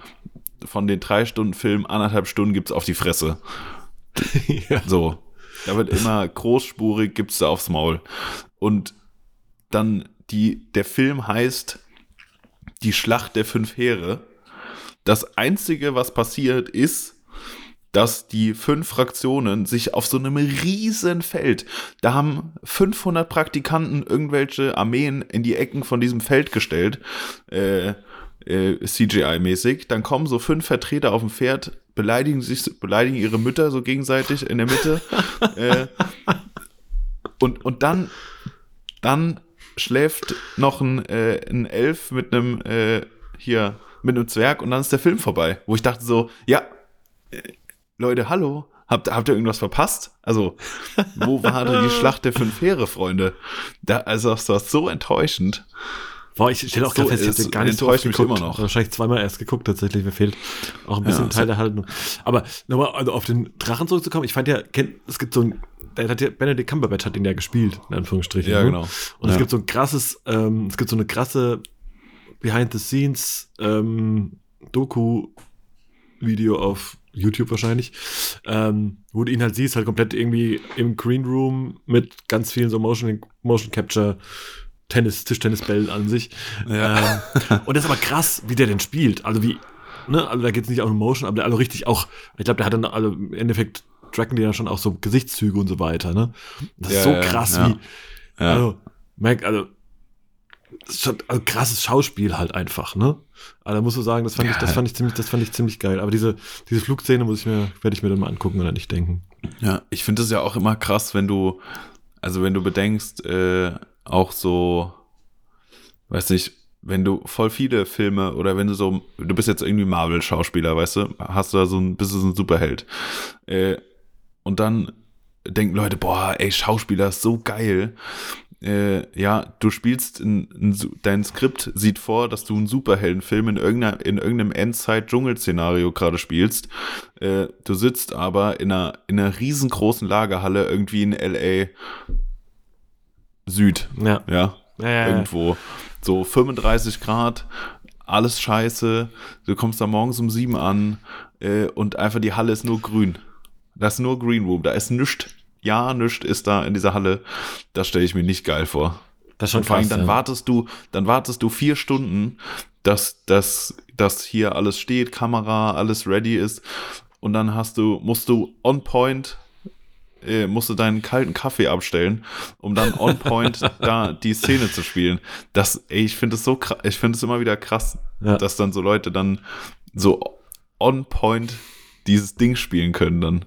von den drei Stunden Film anderthalb Stunden gibt's auf die Fresse. ja. So. Da wird immer großspurig, gibt's da aufs Maul. Und dann die, der Film heißt die Schlacht der fünf Heere. Das einzige, was passiert, ist, dass die fünf Fraktionen sich auf so einem riesen Feld, da haben 500 Praktikanten irgendwelche Armeen in die Ecken von diesem Feld gestellt, äh, äh, CGI-mäßig. Dann kommen so fünf Vertreter auf dem Pferd, beleidigen sich, beleidigen ihre Mütter so gegenseitig in der Mitte. äh, und, und dann, dann schläft noch ein, äh, ein Elf mit einem, äh, hier, mit einem Zwerg und dann ist der Film vorbei. Wo ich dachte so, ja, Leute, hallo, habt, habt ihr irgendwas verpasst? Also, wo war denn die Schlacht der fünf Heere, Freunde? Da, also, das war so enttäuschend. Boah, ich stelle auch so fest, ich habe gar nicht so oft geguckt. Immer noch. Wahrscheinlich zweimal erst geguckt, tatsächlich. Mir fehlt auch ein bisschen ja, Teil der Haltung. Aber nochmal also auf den Drachen zurückzukommen. Ich fand ja, es gibt so ein, der hat ja, Benedict Cumberbatch hat den ja gespielt, in Anführungsstrichen. Ja, ne? genau. Und ja. es gibt so ein krasses, ähm, es gibt so eine krasse Behind the Scenes ähm, Doku Video auf YouTube wahrscheinlich, ähm, wo du ihn halt siehst, halt komplett irgendwie im Green Room mit ganz vielen so Motion, Motion Capture Tennis, Tischtennisbällen an sich. Ja. Ähm, und das ist aber krass, wie der denn spielt. Also wie, ne, also da geht es nicht auch um Motion, aber der also richtig auch, ich glaube, der hat dann also im Endeffekt tracken die ja schon auch so Gesichtszüge und so weiter, ne? Das ja, ist so krass, ja, wie, also, merk, also, schon, also krasses Schauspiel halt einfach, ne? Aber da musst du sagen, das fand ich, das fand ich ziemlich, das fand ich ziemlich geil. Aber diese, diese Flugszene muss ich mir, werde ich mir dann mal angucken und dann nicht denken. Ja, ich finde es ja auch immer krass, wenn du, also wenn du bedenkst, äh, auch so, weiß nicht, wenn du voll viele Filme oder wenn du so, du bist jetzt irgendwie Marvel-Schauspieler, weißt du, hast du da so ein, bist du so ein Superheld. Äh, und dann denken Leute, boah, ey, Schauspieler ist so geil äh, ja, du spielst, in, in, dein Skript sieht vor, dass du einen Superheldenfilm in, irgendeiner, in irgendeinem Endzeit-Dschungel-Szenario gerade spielst. Äh, du sitzt aber in einer, in einer riesengroßen Lagerhalle irgendwie in L.A. Süd. Ja. Ja. ja, irgendwo. So 35 Grad, alles scheiße. Du kommst da morgens um sieben an äh, und einfach die Halle ist nur grün. Das ist nur Green Room, da ist nichts ja, nichts ist da in dieser Halle. Das stelle ich mir nicht geil vor. Das ist schon Und vor allem krass, dann ja. wartest du, dann wartest du vier Stunden, dass, dass, dass hier alles steht, Kamera, alles ready ist. Und dann hast du, musst du on point, äh, musst du deinen kalten Kaffee abstellen, um dann on point da die Szene zu spielen. Das, ey, ich finde es so krass, ich finde es immer wieder krass, Ja. dass dann so Leute dann so on point dieses Ding spielen können dann.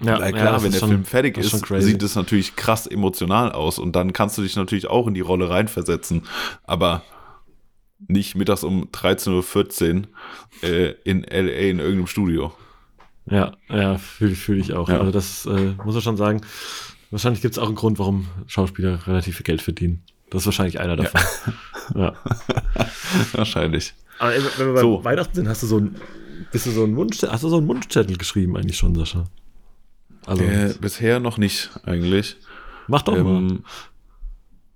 Ja, Na klar, das wenn ist der schon- Film fertig ist, crazy. sieht es natürlich krass emotional aus und dann kannst du dich natürlich auch in die Rolle reinversetzen, aber nicht mittags um 13.14 Uhr äh, in LA in irgendeinem Studio. Ja, ja, fühle fühl ich auch. Ja. Also das äh, muss man schon sagen. Wahrscheinlich gibt es auch einen Grund, warum Schauspieler relativ viel Geld verdienen. Das ist wahrscheinlich einer davon. Ja. Wahrscheinlich. Aber wenn wir bei So. Weihnachten sind, hast du so ein, bist du so ein Wunschzettel, hast du so einen Wunschzettel geschrieben eigentlich schon, Sascha? Also, Äh, bisher noch nicht eigentlich. mach doch mal. Ähm,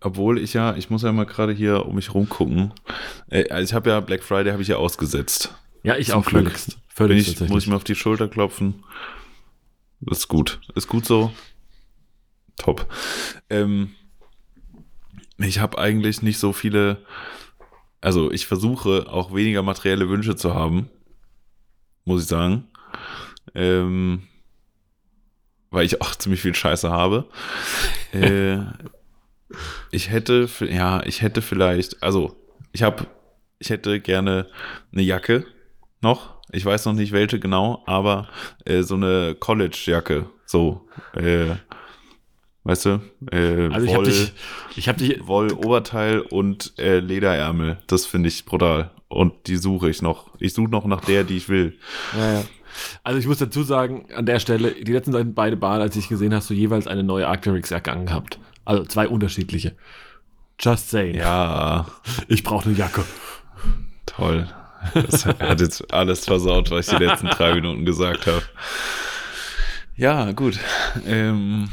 obwohl ich ja, ich muss ja mal gerade hier um mich rumgucken. Äh, also ich habe ja Black Friday habe ich ja ausgesetzt. Ja, ich zum auch Glück. völligst. Bin Völlig ich, muss ich mir auf die Schulter klopfen. Das ist gut. Ist gut so. Top. Ähm, ich habe eigentlich nicht so viele, also ich versuche auch weniger materielle Wünsche zu haben, muss ich sagen. Ähm, weil ich auch ziemlich viel Scheiße habe. äh, ich hätte, ja, ich hätte vielleicht, also ich habe, ich hätte gerne eine Jacke noch. Ich weiß noch nicht welche genau, aber äh, so eine College-Jacke, so, äh, weißt du, äh, also ich habe Woll, dich, ich habe dich, Woll-Oberteil und äh, Lederärmel. Das finde ich brutal. Und die suche ich noch. Ich suche noch nach der, die ich will. ja, ja. Also ich muss dazu sagen, an der Stelle, die letzten beiden beide Ball, als ich gesehen hast du jeweils eine neue Arcteryx-Jacke angehabt. Also zwei unterschiedliche. Just saying. Ja, Ich brauche eine Jacke. toll. Das hat jetzt alles versaut, was ich die letzten drei Minuten gesagt habe. Ja, gut. Ähm,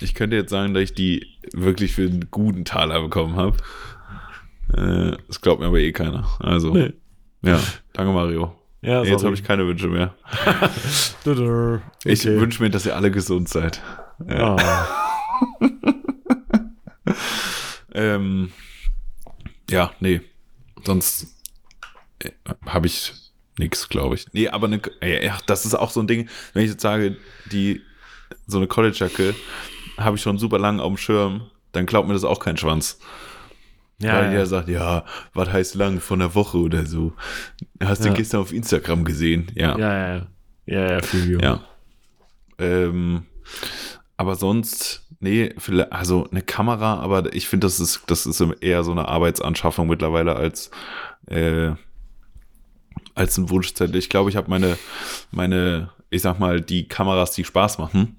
ich könnte jetzt sagen, dass ich die wirklich für einen guten Taler bekommen habe. Äh, das glaubt mir aber eh keiner. Also, Nee. ja, danke Mario. Ja, Jetzt sorry. habe ich keine Wünsche mehr. Tudur. Ich Okay. wünsche mir, dass ihr alle gesund seid. Ja. Ah. Ähm, ja, nee. Sonst äh, habe ich nichts, glaube ich. Nee, aber äh, ja, das ist auch so ein Ding, wenn ich jetzt sage, die so eine College-Jacke habe ich schon super lang auf dem Schirm, dann glaubt mir das auch kein Schwanz. Ja, Weil ja. der sagt, ja, was heißt lang von der Woche oder so. Hast du Ja. gestern auf Instagram gesehen? Ja. Ja, ja, ja. Ja, ja. Ja. Ähm, aber sonst, nee, vielleicht, also eine Kamera, aber ich finde, das ist, das ist eher so eine Arbeitsanschaffung mittlerweile als, äh, als ein Wunschzettel. Ich glaube, ich habe meine, meine, ich sag mal, die Kameras, die Spaß machen,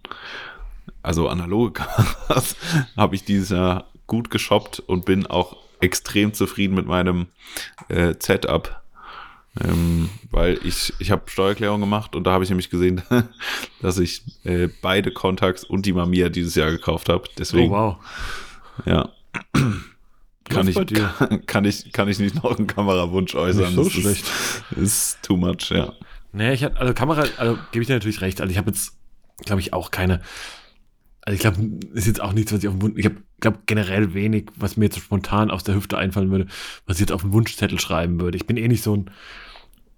also analoge Kameras, habe ich dieses Jahr gut geshoppt und bin auch extrem zufrieden mit meinem äh, Setup. Ähm, weil ich, ich habe Steuererklärung gemacht und da habe ich nämlich gesehen, dass ich äh, beide Contax und die Mamiya dieses Jahr gekauft habe. Oh, Deswegen, wow. ja. Kann ich, kann, kann ich, kann ich nicht noch einen Kamerawunsch äußern? Nicht so das schlecht. Ist, ist too much, ja. Nee, ich hatte, also Kamera, also gebe ich dir natürlich recht. Also ich habe jetzt, glaube ich, auch keine. Also ich glaube, ist jetzt auch nichts, was ich auf dem Wunsch. Ich habe, glaube generell wenig, was mir jetzt so spontan aus der Hüfte einfallen würde, was ich jetzt auf dem Wunschzettel schreiben würde. Ich bin eh nicht so ein.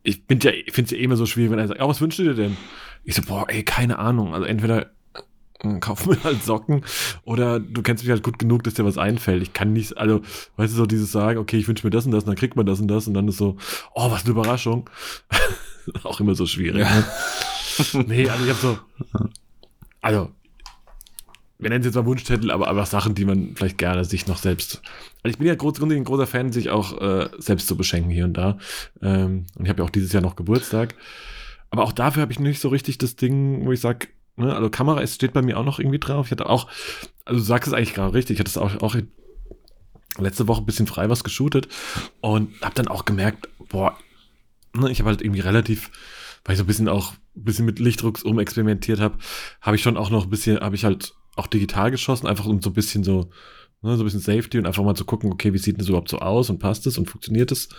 Ich bin ja, ich finde es ja eh immer so schwierig, wenn er sagt, ja, was wünschst du dir denn? Ich so, boah, ey, keine Ahnung. Also entweder äh, kauf mir halt Socken oder du kennst mich halt gut genug, dass dir was einfällt. Ich kann nicht, also, weißt du, so dieses sagen, okay, ich wünsche mir das und das und dann kriegt man das und das und dann ist so, oh, was eine Überraschung. auch immer so schwierig. Ja. Ne? nee, also ich habe so, also, wir nennen es jetzt mal Wunschzettel, aber aber Sachen, die man vielleicht gerne sich noch selbst. Also ich bin ja grundsätzlich ein großer Fan, sich auch äh, selbst zu beschenken hier und da. Ähm, und ich habe ja auch dieses Jahr noch Geburtstag. Aber auch dafür habe ich nicht so richtig das Ding, wo ich sage, ne, also Kamera es steht bei mir auch noch irgendwie drauf. Ich hatte auch, also du sagst es eigentlich gerade richtig, ich hatte es auch, auch letzte Woche ein bisschen frei was geshootet und habe dann auch gemerkt, boah, ne, ich habe halt irgendwie relativ, weil ich so ein bisschen auch ein bisschen mit Lichtdrucks rumexperimentiert habe, habe ich schon auch noch ein bisschen, habe ich halt auch digital geschossen, einfach um so ein bisschen so, ne, so ein bisschen Safety und einfach mal zu gucken, okay, wie sieht denn das überhaupt so aus und passt es und funktioniert es?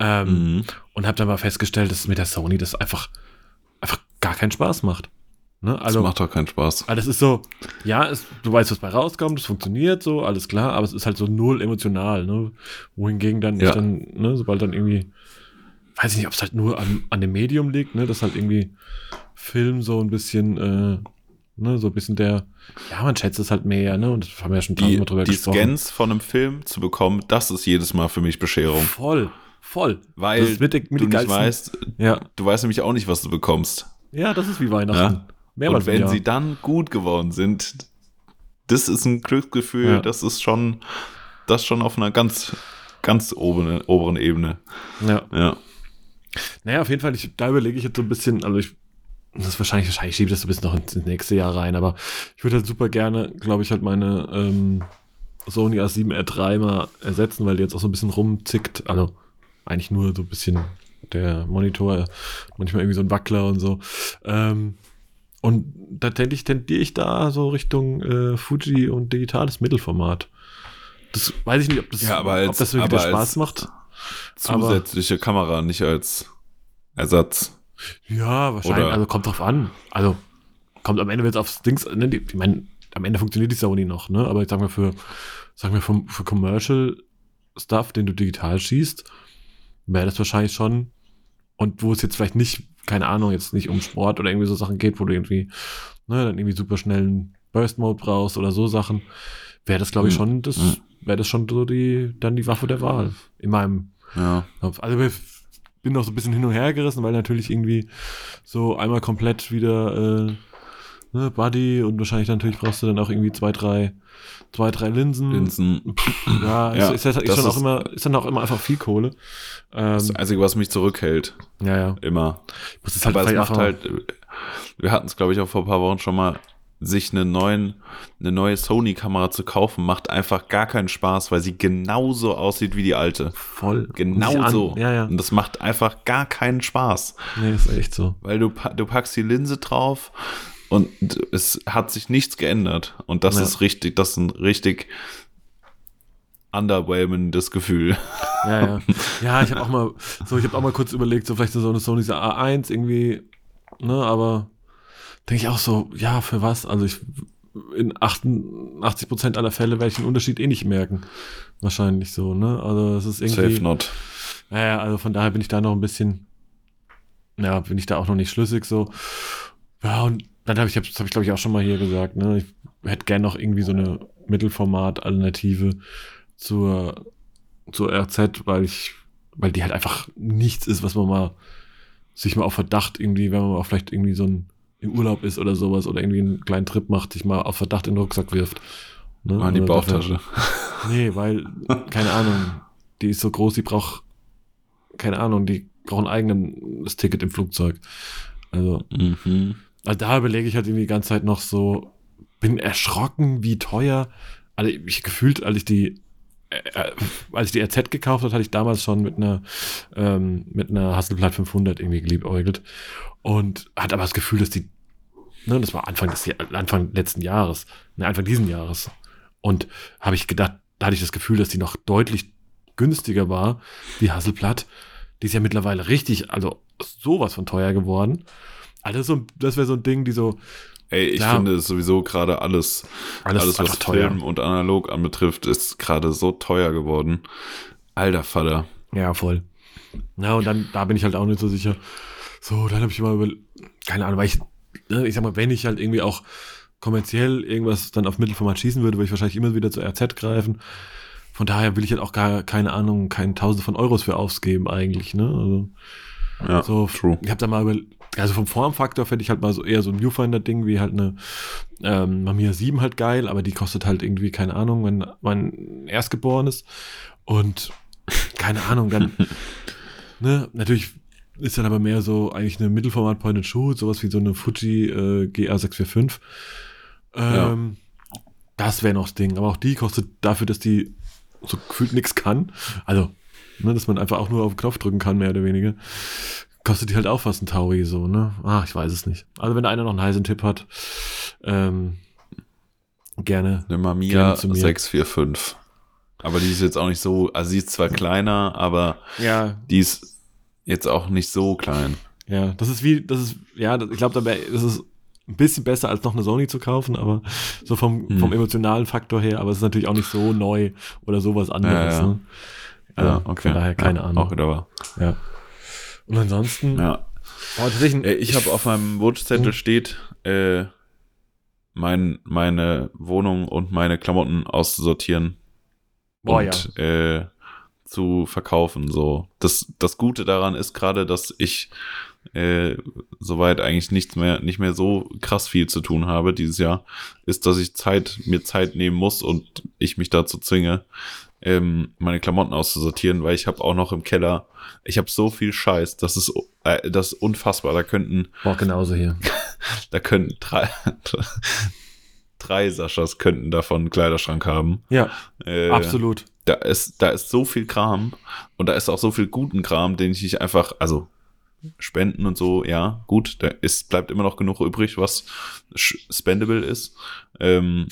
Ähm, Mhm. und habe dann mal festgestellt, dass mit der Sony das einfach, einfach gar keinen Spaß macht. Ne? Also, das macht doch keinen Spaß. Also das ist so, ja, es, du weißt, was bei rauskommt, es funktioniert so, alles klar, aber es ist halt so null emotional, ne? Wohingegen dann, Ja. dann, ne, sobald dann irgendwie, weiß ich nicht, ob es halt nur an, an dem Medium liegt, ne, dass halt irgendwie Film so ein bisschen, äh, ne, so ein bisschen der, ja, man schätzt es halt mehr, ne, und das haben wir ja schon Die, drüber die gesprochen. Scans von einem Film zu bekommen, das ist jedes Mal für mich Bescherung. Voll, voll. Weil Das ist mit der- mit du nicht geilsten- weißt, Ja, du weißt nämlich auch nicht, was du bekommst. ja, das ist wie Weihnachten. Ja. Mehrmals Und wenn Jahr. sie dann gut geworden sind, das ist ein Glücksgefühl, Ja. das ist schon, das schon auf einer ganz, ganz oberen, oberen Ebene. ja. Ja. Naja, auf jeden Fall, ich, da überlege ich jetzt so ein bisschen, also ich, das ist wahrscheinlich, wahrscheinlich schiebe ich das so ein bisschen noch ins nächste Jahr rein, aber ich würde halt super gerne, glaube ich, halt meine ähm, Sony A7R3 mal ersetzen, weil die jetzt auch so ein bisschen rumzickt, also eigentlich nur so ein bisschen der Monitor, manchmal irgendwie so ein Wackler und so. Ähm, und tatsächlich tendiere ich da so Richtung äh, Fuji und digitales Mittelformat. Das weiß ich nicht, ob das, Ja, aber als- ob das wirklich aber Spaß macht. Aber- Zusätzliche Kamera, nicht als Ersatz. Ja, wahrscheinlich. Oder- also kommt drauf an. Also kommt am Ende wird aufs Dings. Ne, die, ich meine, am Ende funktioniert die Sony noch, ne? Aber ich sag mal für, sag mal für, für Commercial Stuff, den du digital schießt, wäre das wahrscheinlich schon. Und wo es jetzt vielleicht nicht, keine Ahnung, jetzt nicht um Sport oder irgendwie so Sachen geht, wo du irgendwie, ne, dann irgendwie super schnellen Burst Mode brauchst oder so Sachen, wäre das, glaube ich, Mhm. schon das, Mhm. wäre das schon so die, dann die Waffe der Wahl. In meinem Ja. also bin noch so ein bisschen hin und her gerissen, weil natürlich irgendwie so einmal komplett wieder äh, ne, Buddy und wahrscheinlich natürlich brauchst du dann auch irgendwie zwei, drei, zwei, drei Linsen. Linsen. Ja, Ja, ist, ist, ist, schon auch ist- immer, ist dann auch immer einfach viel Kohle. Ähm, Das Einzige, was mich zurückhält, ja, ja. immer. Ich muss es halt Aber es macht halt, wir hatten es, glaube ich, auch vor ein paar Wochen schon mal, sich eine, neuen, eine neue Sony-Kamera zu kaufen, macht einfach gar keinen Spaß, weil sie genauso aussieht wie die alte. voll. Genau Sich an- so. Ja, ja. Und das macht einfach gar keinen Spaß. Nee, ist echt so. Weil du, du packst die Linse drauf und es hat sich nichts geändert. Und das Ja. ist richtig, das ist ein richtig underwhelmendes Gefühl. Ja, ja. Ja, ich habe auch mal, so, ich habe auch mal kurz überlegt, so vielleicht so eine Sony A1 irgendwie, ne, aber denke ich auch so, ja, für was? Also ich, in 88 Prozent aller Fälle werde ich den Unterschied eh nicht merken. Wahrscheinlich so, ne? Also es ist irgendwie. Safe not. Naja, also von daher bin ich da noch ein bisschen, ja, bin ich da auch noch nicht schlüssig so. Ja, und dann habe ich, das habe ich glaube ich auch schon mal hier gesagt, ne, ich hätte gern noch irgendwie so eine Mittelformat-Alternative zur, zur RZ, weil ich, weil die halt einfach nichts ist, was man mal sich mal auf Verdacht irgendwie, wenn man mal vielleicht irgendwie so ein im Urlaub ist oder sowas oder irgendwie einen kleinen Trip macht, sich mal auf Verdacht in den Rucksack wirft. Ne? Ah, die Also dafür- Bauchtasche. Nee, weil, keine Ahnung, die ist so groß, die braucht, keine Ahnung, die braucht ein eigenes Ticket im Flugzeug. Also, Mhm. also da überlege ich halt irgendwie die ganze Zeit noch so, bin erschrocken, wie teuer. Also ich gefühlt, als ich die, äh, äh, als ich die RZ gekauft habe, hatte ich damals schon mit einer, ähm, mit einer Hasselblatt 500 irgendwie geliebäugelt und hatte aber das Gefühl, dass die, ne, das war Anfang des, Anfang letzten Jahres, ne, Anfang diesen Jahres. Und habe ich gedacht, da hatte ich das Gefühl, dass die noch deutlich günstiger war, die Hasselblatt. Die ist ja mittlerweile richtig, also sowas von teuer geworden. Also so, das wäre so ein Ding, die so, Ey, ich Ja. finde es sowieso gerade alles, Alles alles, was. Film und analog anbetrifft, ist gerade so teuer geworden. Alter Vater. Ja, voll. Ja, und dann, da bin ich halt auch nicht so sicher. So, dann habe ich mal über, keine Ahnung, weil ich, ne, ich sag mal, wenn ich halt irgendwie auch kommerziell irgendwas dann auf Mittelformat schießen würde, würde ich wahrscheinlich immer wieder zur RZ greifen. Von daher will ich halt auch gar keine Ahnung, keinen Tausende von Euros für ausgeben eigentlich, ne? Also, Ja, so, true. ich habe da mal über, also vom Formfaktor fände ich halt mal so eher so ein Viewfinder-Ding, wie halt eine ähm, Mamiya 7 halt geil, aber die kostet halt irgendwie, keine Ahnung, wenn man erstgeboren ist. Und keine Ahnung, dann, ne, natürlich ist dann aber mehr so eigentlich eine Mittelformat Point and Shoot, sowas wie so eine Fuji äh, GA645. Ähm, Das wäre noch das Ding, aber auch die kostet dafür, dass die so gefühlt nichts kann. Also, ne, dass man einfach auch nur auf den Knopf drücken kann, mehr oder weniger. Kostet die halt auch fast ein Taui, so, ne? Ah, ich weiß es nicht. Also, wenn einer noch einen heißen Tipp hat, ähm, gerne. Gerne zu mir. 645. Aber die ist jetzt auch nicht so, also sie ist zwar kleiner, aber Ja, die ist jetzt auch nicht so klein. ja, das ist wie, das ist, ja, ich glaube, da wär, das ist ein bisschen besser als noch eine Sony zu kaufen, aber so vom, Hm. vom emotionalen Faktor her, aber es ist natürlich auch nicht so neu oder sowas anderes. Ja, ja. Ne? Also, Von daher keine ja, Ahnung. Auch wieder wahr. Ja. Und ansonsten, Ja. oh, tatsächlich, Äh, ich habe auf meinem Wunschzettel steht, äh, mein, meine Wohnung und meine Klamotten auszusortieren Boah, und äh, zu verkaufen. So. Das, das Gute daran ist gerade, dass ich äh, soweit eigentlich nichts mehr, nicht mehr so krass viel zu tun habe dieses Jahr, ist, dass ich Zeit, mir Zeit nehmen muss und ich mich dazu zwinge, ähm, meine Klamotten auszusortieren, weil ich habe auch noch im Keller, ich habe so viel Scheiß, das ist, äh, das ist unfassbar. Da könnten, Boah, genauso hier. da könnten drei, drei Saschas könnten davon einen Kleiderschrank haben. Ja, Äh, absolut. da ist, da ist so viel Kram und da ist auch so viel guten Kram, den ich nicht einfach, also Spenden und so, ja, gut, da ist, bleibt immer noch genug übrig, was spendable ist. Ähm,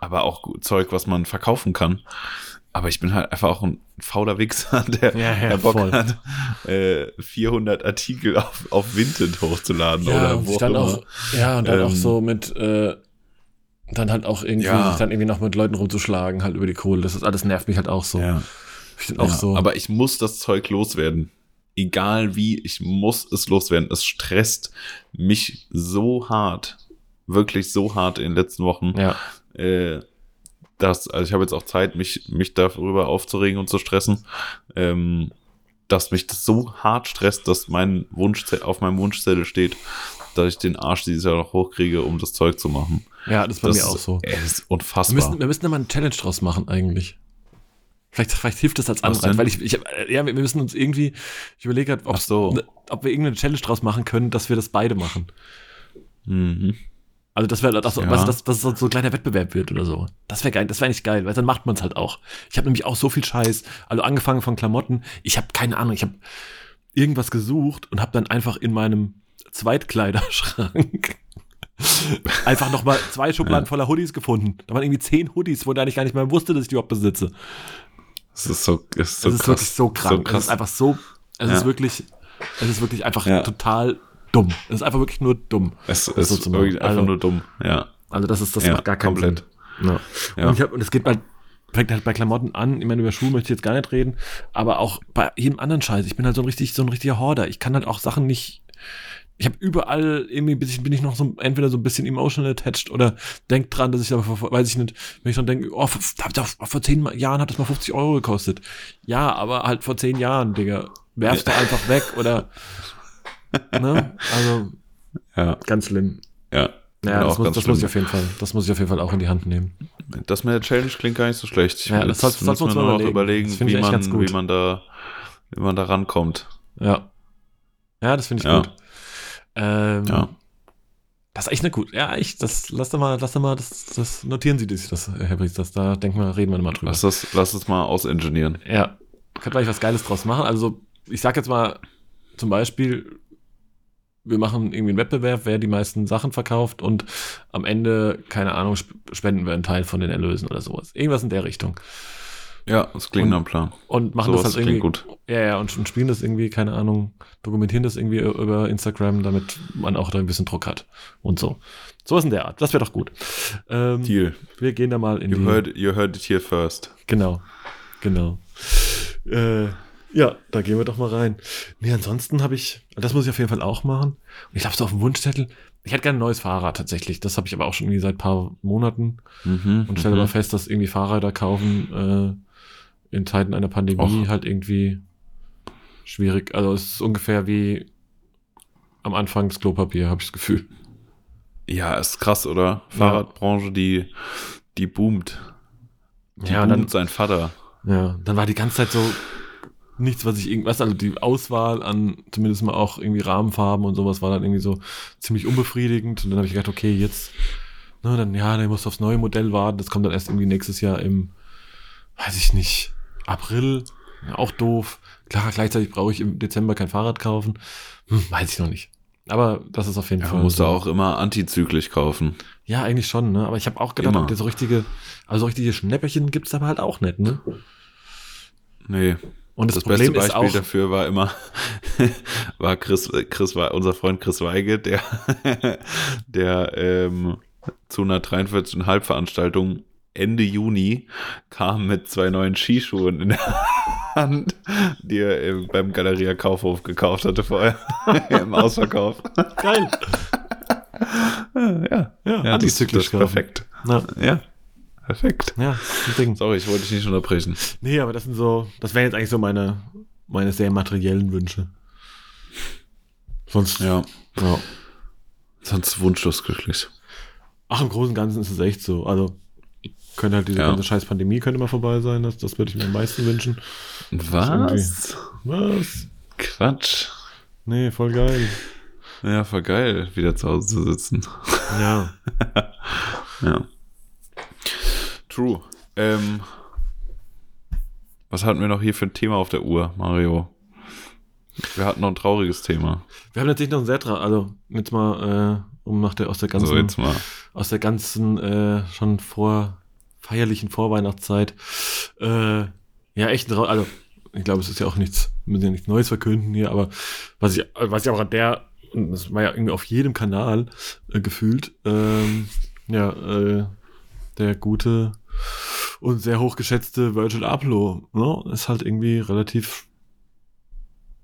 aber auch Zeug, was man verkaufen kann. Aber ich bin halt einfach auch ein fauler Wichser, der, Ja, ja, der Bock voll. hat, äh, 400 Artikel auf, auf Vinted hochzuladen Ja, oder und wo auch dann immer. auch, ja, und dann auch Ähm, so mit, äh, dann halt auch irgendwie, Ja. dann irgendwie noch mit Leuten rumzuschlagen, halt über die Kohle. Das ist alles nervt mich halt auch so. Ja. Ich auch so. Aber ich muss das Zeug loswerden. Egal wie, ich muss es loswerden. Es stresst mich so hart. Wirklich so hart in den letzten Wochen. ja, Äh, dass, also ich habe jetzt auch Zeit, mich, mich darüber aufzuregen und zu stressen. Ähm, dass mich das so hart stresst, dass mein Wunsch auf meinem Wunschzettel steht, dass ich den Arsch dieses Jahr noch hochkriege, um das Zeug zu machen. ja, das ist bei das mir auch so. Ey, das ist Wir unfassbar. müssen, wir müssen da mal eine Challenge draus machen, eigentlich. Vielleicht, vielleicht hilft das als Anreiz, weil ich, ich äh, ja, wir wir müssen uns irgendwie, ich überlege gerade, ob, so. ne, ob wir irgendeine Challenge draus machen können, dass wir das beide machen. mhm. Also, dass wir, dass, Ja. weißt du, dass, dass es so ein kleiner Wettbewerb wird oder so. Das wäre geil, das wäre nicht geil, weil dann macht man es halt auch. Ich habe nämlich auch so viel Scheiß, also angefangen von Klamotten. Ich habe keine Ahnung, ich habe irgendwas gesucht und habe dann einfach in meinem Zweitkleiderschrank einfach nochmal zwei Schubladen Ja. voller Hoodies gefunden. Da waren irgendwie zehn Hoodies, wo ich gar nicht mehr wusste, dass ich die überhaupt besitze. Es ist so, es ist so Das ist krass. wirklich so krank. So Es ist einfach so, es Ja. ist wirklich, es ist wirklich einfach total dumm. Es ist einfach wirklich nur dumm. Es das ist so wirklich einfach Also- nur dumm. Ja. Also das ist, das Ja, macht gar keinen komplett. Sinn. Ja. Ja. Und, ich hab, und es geht bei, fängt halt bei Klamotten an. Ich meine, über Schuhe möchte ich jetzt gar nicht reden, aber auch bei jedem anderen Scheiß. Ich bin halt so ein richtig, so ein richtiger Horder. Ich kann halt auch Sachen nicht. Ich habe überall irgendwie bin ich, bin ich noch so entweder so ein bisschen emotional attached oder denk dran, dass ich aber vor- weiß ich nicht, wenn ich dann denke, oh, vor, vor, vor zehn Jahren hat das mal 50 Euro gekostet. Ja, aber halt vor zehn Jahren, Digga. Werfst du einfach weg oder ne? Also Ja. ganz schlimm. Ja. Ja, das, muss, das muss ich auf jeden Fall, das muss ich auf jeden Fall auch in die Hand nehmen. Das mit der Challenge klingt gar nicht so schlecht. Ich Ja, das soll- müssen mal nur noch überlegen. Das wie man, ganz gut. wie man da, wie man da rankommt. Ja. Ja, das finde ich Ja. gut. Ähm, Ja. Das ist echt eine gut. Ja, ich, das, lass doch mal, lass doch mal, das, das notieren Sie sich das, Herr Bries, das, da denken wir, reden wir mal drüber. Lass das, lass es mal ausingenieren. Ja. Könnte man was Geiles draus machen. Also, ich sag jetzt mal, zum Beispiel, wir machen irgendwie einen Wettbewerb, wer die meisten Sachen verkauft und am Ende, keine Ahnung, sp- spenden wir einen Teil von den Erlösen oder sowas. Irgendwas in der Richtung. Ja, das klingt nach Plan. Und machen Sowas das halt irgendwie. gut. Ja, ja, und, und spielen das irgendwie, keine Ahnung, dokumentieren das irgendwie über Instagram, damit man auch da ein bisschen Druck hat und so. Sowas in der Art. Das wäre doch gut. Ähm, Deal. wir gehen da mal in You die. heard, you heard it here first. Genau. Genau. Äh, ja, da gehen wir doch mal rein. Nee, ansonsten habe ich, das muss ich auf jeden Fall auch machen. Und ich glaube, so auf dem Wunschzettel, ich hätte gerne ein neues Fahrrad tatsächlich. Das habe ich aber auch schon irgendwie seit ein paar Monaten Mhm, und stelle mhm. aber fest, dass irgendwie Fahrräder kaufen äh, in Zeiten einer Pandemie Och. halt irgendwie schwierig. Also es ist ungefähr wie am Anfang das Klopapier, habe ich das Gefühl. Ja, ist krass, oder? Fahrradbranche, die, die boomt. Die Ja, boomt dann- sein Vater. Ja, dann war die ganze Zeit so nichts, was ich irgendwas, also die Auswahl an zumindest mal auch irgendwie Rahmenfarben und sowas war dann irgendwie so ziemlich unbefriedigend. Und dann habe ich gedacht, okay, jetzt, ne, dann ja, dann musst du aufs neue Modell warten. Das kommt dann erst irgendwie nächstes Jahr im, weiß ich nicht, April. Ja, auch doof. Klar, gleichzeitig brauche ich im Dezember kein Fahrrad kaufen. Hm, weiß ich noch nicht. Aber das ist auf jeden Ja, Fall. musst du so. auch immer antizyklisch kaufen. Ja, eigentlich schon, ne? Aber ich habe auch gedacht, Immer. so richtige, also so richtige Schnäpperchen gibt's aber halt auch nicht, ne? Nee. Und das, Das Problem beste Beispiel auch, dafür war immer, war Chris, Chris, war unser Freund Chris Weige, der, der ähm, zu einer 43,5 Veranstaltung Ende Juni kam mit zwei neuen Skischuhen in der Hand, die er beim Galeria Kaufhof gekauft hatte vorher im Ausverkauf. geil. ja, Ja, ja das, antizyklisch das ist perfekt. Ja, Ja, perfekt. ja, das ist ein Ding. Sorry, ich wollte dich nicht unterbrechen. Nee, aber das sind so, das wären jetzt eigentlich so meine, meine sehr materiellen Wünsche. Sonst, Ja, ja. sonst wunschlos glücklich. Ach, im Großen und Ganzen ist es echt so. Also, könnte halt diese Ja. ganze scheiß Pandemie könnte mal vorbei sein. Das, das würde ich mir am meisten wünschen. Was? Was? Quatsch. Nee, voll geil. Ja, voll geil, wieder zu Hause zu sitzen. Ja. Ja. True. Ähm, was hatten wir noch hier für ein Thema auf der Uhr, Mario? Wir hatten noch ein trauriges Thema. Wir haben tatsächlich noch ein sehr, tra- also jetzt mal, äh, um nach der, aus der ganzen, Also jetzt mal. aus der ganzen, äh, schon vor, feierlichen Vorweihnachtszeit, äh, ja, echt, ein also, ich glaube, es ist ja auch nichts, wir müssen ja nichts Neues verkünden hier, aber was ich, was ich auch an der, das war ja irgendwie auf jedem Kanal äh, gefühlt, ähm, ja, äh, der gute und sehr hochgeschätzte Virgil Abloh, ne, ist halt irgendwie relativ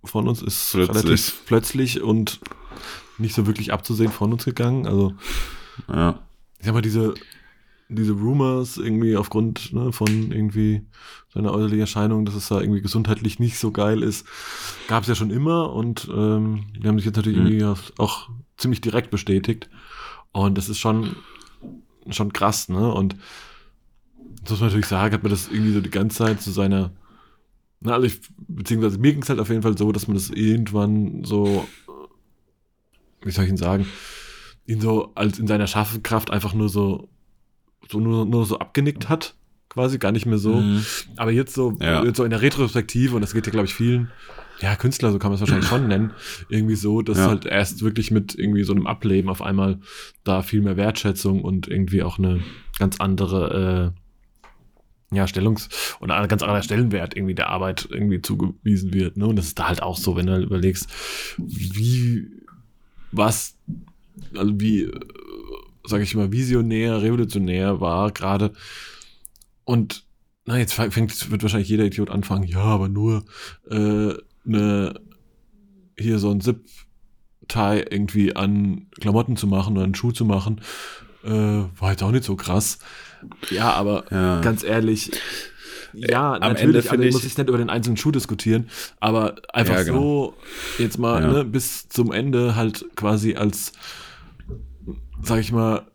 von uns ist Plötzlich. relativ plötzlich und nicht so wirklich abzusehen von uns gegangen. Also, Ja. ich sag mal, diese, diese Rumors irgendwie aufgrund ne, von irgendwie seiner äußerlichen Erscheinung, dass es da irgendwie gesundheitlich nicht so geil ist, gab es ja schon immer und ähm, die haben sich jetzt natürlich Mhm. irgendwie auch- ziemlich direkt bestätigt. Und das ist schon, schon krass, ne? Und das muss man natürlich sagen, hat man das irgendwie so die ganze Zeit zu seiner, na, also ich, beziehungsweise mir ging es halt auf jeden Fall so, dass man das irgendwann so, äh, wie soll ich ihn sagen, ihn so als in seiner Schaffenkraft einfach nur so, so nur, nur so abgenickt hat, quasi, gar nicht mehr so. Mhm. Aber jetzt so, Ja. jetzt so in der Retrospektive, und das geht ja, glaube ich, vielen, ja, Künstler, so kann man es wahrscheinlich schon nennen, irgendwie so, dass Ja. halt erst wirklich mit irgendwie so einem Ableben auf einmal da viel mehr Wertschätzung und irgendwie auch eine ganz andere, äh, ja, Stellungs- und ein ganz anderer Stellenwert irgendwie der Arbeit irgendwie zugewiesen wird. Ne? Und das ist da halt auch so, wenn du halt überlegst, wie, was, also wie, sage ich mal, visionär, revolutionär war gerade. Und na, jetzt fängt, wird wahrscheinlich jeder Idiot anfangen, ja, aber nur äh, ne, hier so ein Zip-Tie irgendwie an Klamotten zu machen oder einen Schuh zu machen, äh, war jetzt auch nicht so krass. Ja, aber Ja. ganz ehrlich, ja, am natürlich, Ende also ich- muss ich nicht über den einzelnen Schuh diskutieren, aber einfach Ja, genau. so jetzt mal Ja. ne, bis zum Ende halt quasi als, sag ich mal,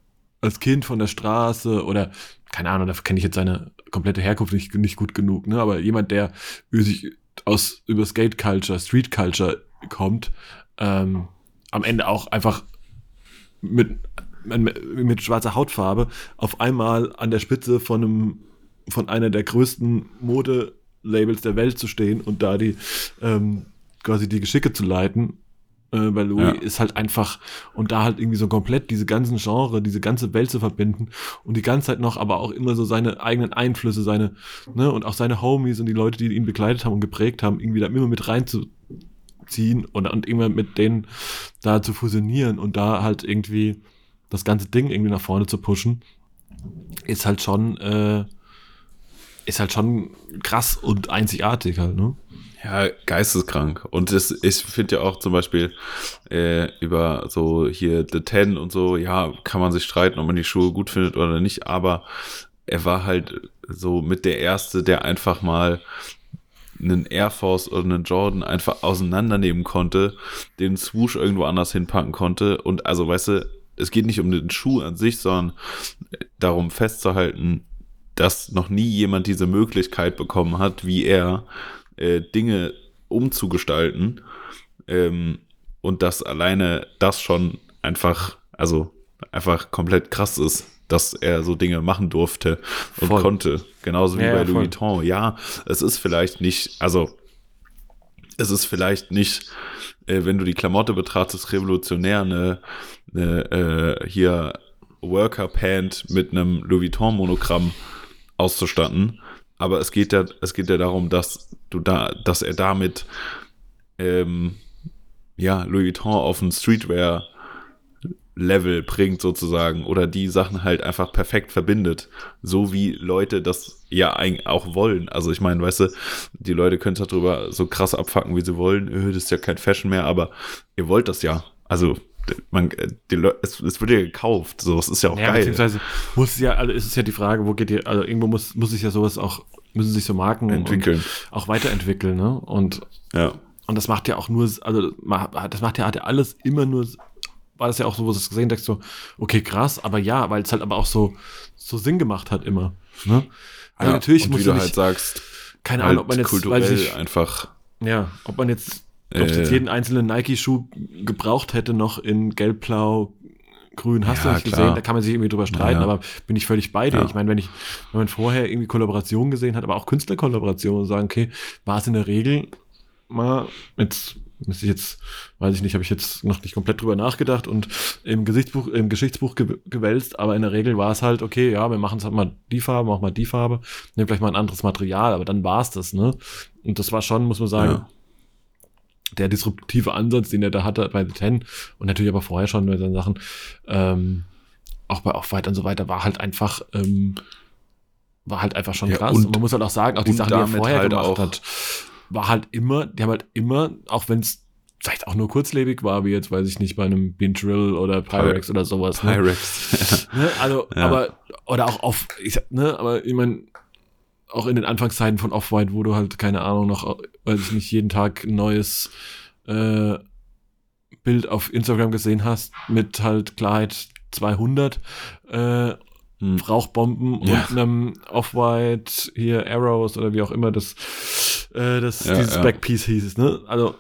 als Kind von der Straße oder keine Ahnung, dafür kenne ich jetzt seine komplette Herkunft nicht, nicht gut genug, ne? Aber jemand, der sich aus über Skate Culture, Street Culture kommt, ähm, am Ende auch einfach mit, mit, schwarzer Hautfarbe auf einmal an der Spitze von einem von einer der größten Modelabels der Welt zu stehen und da die ähm, quasi die Geschicke zu leiten. Äh, bei Louis Ja. ist halt einfach und da halt irgendwie so komplett diese ganzen Genre, diese ganze Welt zu verbinden und die ganze Zeit noch aber auch immer so seine eigenen Einflüsse, seine, ne, und auch seine Homies und die Leute, die ihn begleitet haben und geprägt haben, irgendwie da immer mit reinzuziehen und, und immer mit denen da zu fusionieren und da halt irgendwie das ganze Ding irgendwie nach vorne zu pushen, ist halt schon, äh, ist halt schon krass und einzigartig halt, ne? Ja, geisteskrank. Und das, ich finde ja auch zum Beispiel äh, über so hier The Ten und so, ja, kann man sich streiten, ob man die Schuhe gut findet oder nicht, aber er war halt so mit der Erste, der einfach mal einen Air Force oder einen Jordan einfach auseinandernehmen konnte, den Swoosh irgendwo anders hinpacken konnte und also, weißt du, es geht nicht um den Schuh an sich, sondern darum festzuhalten, dass noch nie jemand diese Möglichkeit bekommen hat, wie er, äh, Dinge umzugestalten. Ähm, und dass alleine das schon einfach, also einfach komplett krass ist, dass er so Dinge machen durfte und Voll. konnte. Genauso wie Ja, bei Louis voll. Vuitton. Ja, es ist vielleicht nicht, also es ist vielleicht nicht, äh, wenn du die Klamotte betrachtest, revolutionär, eine, eine äh, hier Worker Pant mit einem Louis Vuitton Monogramm auszustatten. Aber es geht ja, es geht ja darum, dass du da, dass er damit ähm, ja, Louis Vuitton auf ein Streetwear Level bringt sozusagen oder die Sachen halt einfach perfekt verbindet, so wie Leute das ja eigentlich auch wollen. Also ich meine, weißt du, die Leute können darüber so krass abfacken, wie sie wollen. Öh, das ist ja kein Fashion mehr, aber ihr wollt das ja. Also man, die Leute, es, es wird ja gekauft, so, es ist ja auch Ja, geil. beziehungsweise muss ja, also ist es ja die Frage, wo geht ihr, also irgendwo muss, muss sich ja sowas auch, müssen sich so Marken Entwickeln. Und auch weiterentwickeln, ne? Und, Ja, und das macht ja auch nur, also das macht ja, hat ja alles immer nur, war das ja auch so, wo du es gesehen hast, so, okay, krass, aber ja, weil es halt aber auch so, so Sinn gemacht hat immer. Ne? Also ja. natürlich und muss wie du man halt nicht, sagst, keine halt Ahnung, ob man jetzt, kulturell weiß ich nicht, einfach ja, ob man jetzt, ob es jetzt Äh. jeden einzelnen Nike-Schuh gebraucht hätte, noch in gelb, blau, grün, hast Ja, du nicht klar. gesehen, da kann man sich irgendwie drüber streiten, Ja, aber bin ich völlig bei dir. Ich meine, wenn ich, wenn man vorher irgendwie Kollaborationen gesehen hat, aber auch Künstlerkollaborationen und sagen, okay, war es in der Regel mal, jetzt müsste ich jetzt, weiß ich nicht, habe ich jetzt noch nicht komplett drüber nachgedacht und im Gesichtsbuch, im Geschichtsbuch ge gewälzt, aber in der Regel war es halt, okay, ja, wir machen es halt mal die Farbe, machen mal die Farbe, nehmen vielleicht mal ein anderes Material, aber dann war es das, ne? Und das war schon, muss man sagen, Ja. der disruptive Ansatz, den er da hatte bei The Ten und natürlich aber vorher schon bei seinen Sachen, ähm, auch bei Off-White und so weiter, war halt einfach, ähm, war halt einfach schon Ja, krass. und- Und, man muss halt auch sagen, auch die Sachen, die er vorher halt gemacht auch- hat, war halt immer, die haben halt immer, auch wenn es vielleicht auch nur kurzlebig war, wie jetzt, weiß ich nicht, bei einem Bintrill oder Pyrex oder sowas. Ne? Pyrex. Ne? Also, Ja. aber, oder auch auf, ich sag, ne, aber ich meine, auch in den Anfangszeiten von Off-White, wo du halt, keine Ahnung, noch, weiß ich nicht, jeden Tag ein neues äh, Bild auf Instagram gesehen hast, mit halt Klarheit 200, äh, Hm. Rauchbomben Ja. und einem Off-White, hier Arrows oder wie auch immer das, äh, das Ja, dieses ja. Backpiece hieß, ne? Also,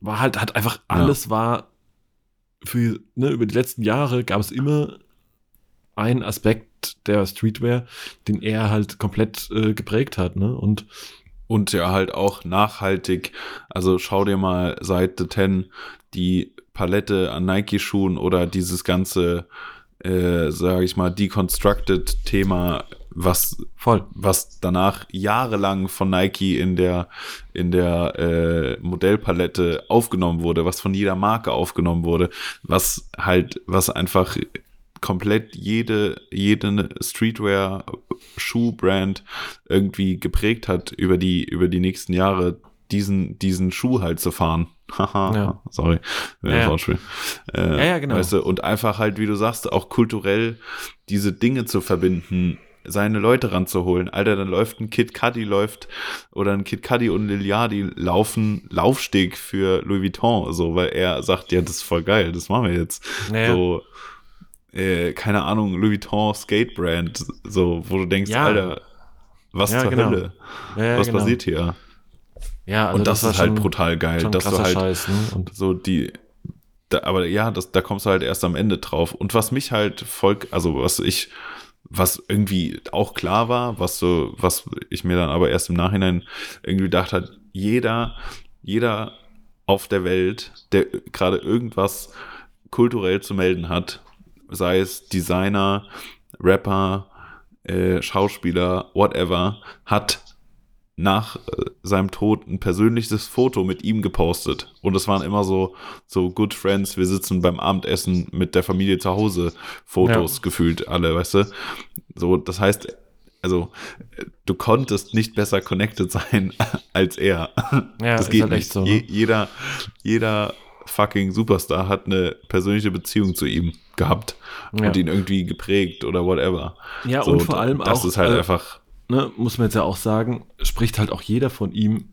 war halt, hat einfach alles war für, ne, über die letzten Jahre gab es immer einen Aspekt der Streetwear, den er halt komplett äh, geprägt hat, ne? Und Und ja halt auch nachhaltig. Also schau dir mal seit The Ten die Palette an Nike-Schuhen oder dieses ganze, äh, sage ich mal, Deconstructed-Thema, was voll. was danach jahrelang von Nike in der in der äh, Modellpalette aufgenommen wurde, was von jeder Marke aufgenommen wurde, was halt was einfach komplett jede jede Streetwear Schuhbrand irgendwie geprägt hat über die über die nächsten Jahre diesen diesen Schuh halt zu fahren. Haha, Ja. sorry, Ja, ja. Wortspiel. Äh, Ja, ja, genau. Weißt du, und einfach halt, wie du sagst, auch kulturell diese Dinge zu verbinden, seine Leute ranzuholen. Alter, dann läuft ein Kid Cudi läuft oder ein Kid Cudi und Liliadi laufen Laufsteg für Louis Vuitton, so, weil er sagt, ja, das ist voll geil, das machen wir jetzt. Naja. So, äh, keine Ahnung, Louis Vuitton Skate Brand, so, wo du denkst, Ja. Alter, was Ja, zur genau. Hölle? Ja, was genau. passiert hier? Ja, also und das, war ist halt schon- brutal geil, dass du halt Scheiß, ne? Und so die da, aber ja, das, da kommst du halt erst am Ende drauf. Und was mich halt voll, also was ich, was irgendwie auch klar war, was so, was ich mir dann aber erst im Nachhinein irgendwie gedacht hat, jeder, jeder auf der Welt, der gerade irgendwas kulturell zu melden hat, sei es Designer, Rapper, äh, Schauspieler, whatever, hat nach äh, seinem Tod ein persönliches Foto mit ihm gepostet. Und es waren immer so, so Good Friends, wir sitzen beim Abendessen mit der Familie zu Hause, Fotos Ja. gefühlt alle, weißt du? So, das heißt, also, du konntest nicht besser connected sein als er. Ja, das ist geht halt nicht. echt so, ne? Je, jeder, jeder fucking Superstar hat eine persönliche Beziehung zu ihm gehabt Ja. und ihn irgendwie geprägt oder whatever. Ja, So, und vor allem das auch, ist halt äh, einfach, ne, muss man jetzt ja auch sagen, spricht halt auch jeder von ihm.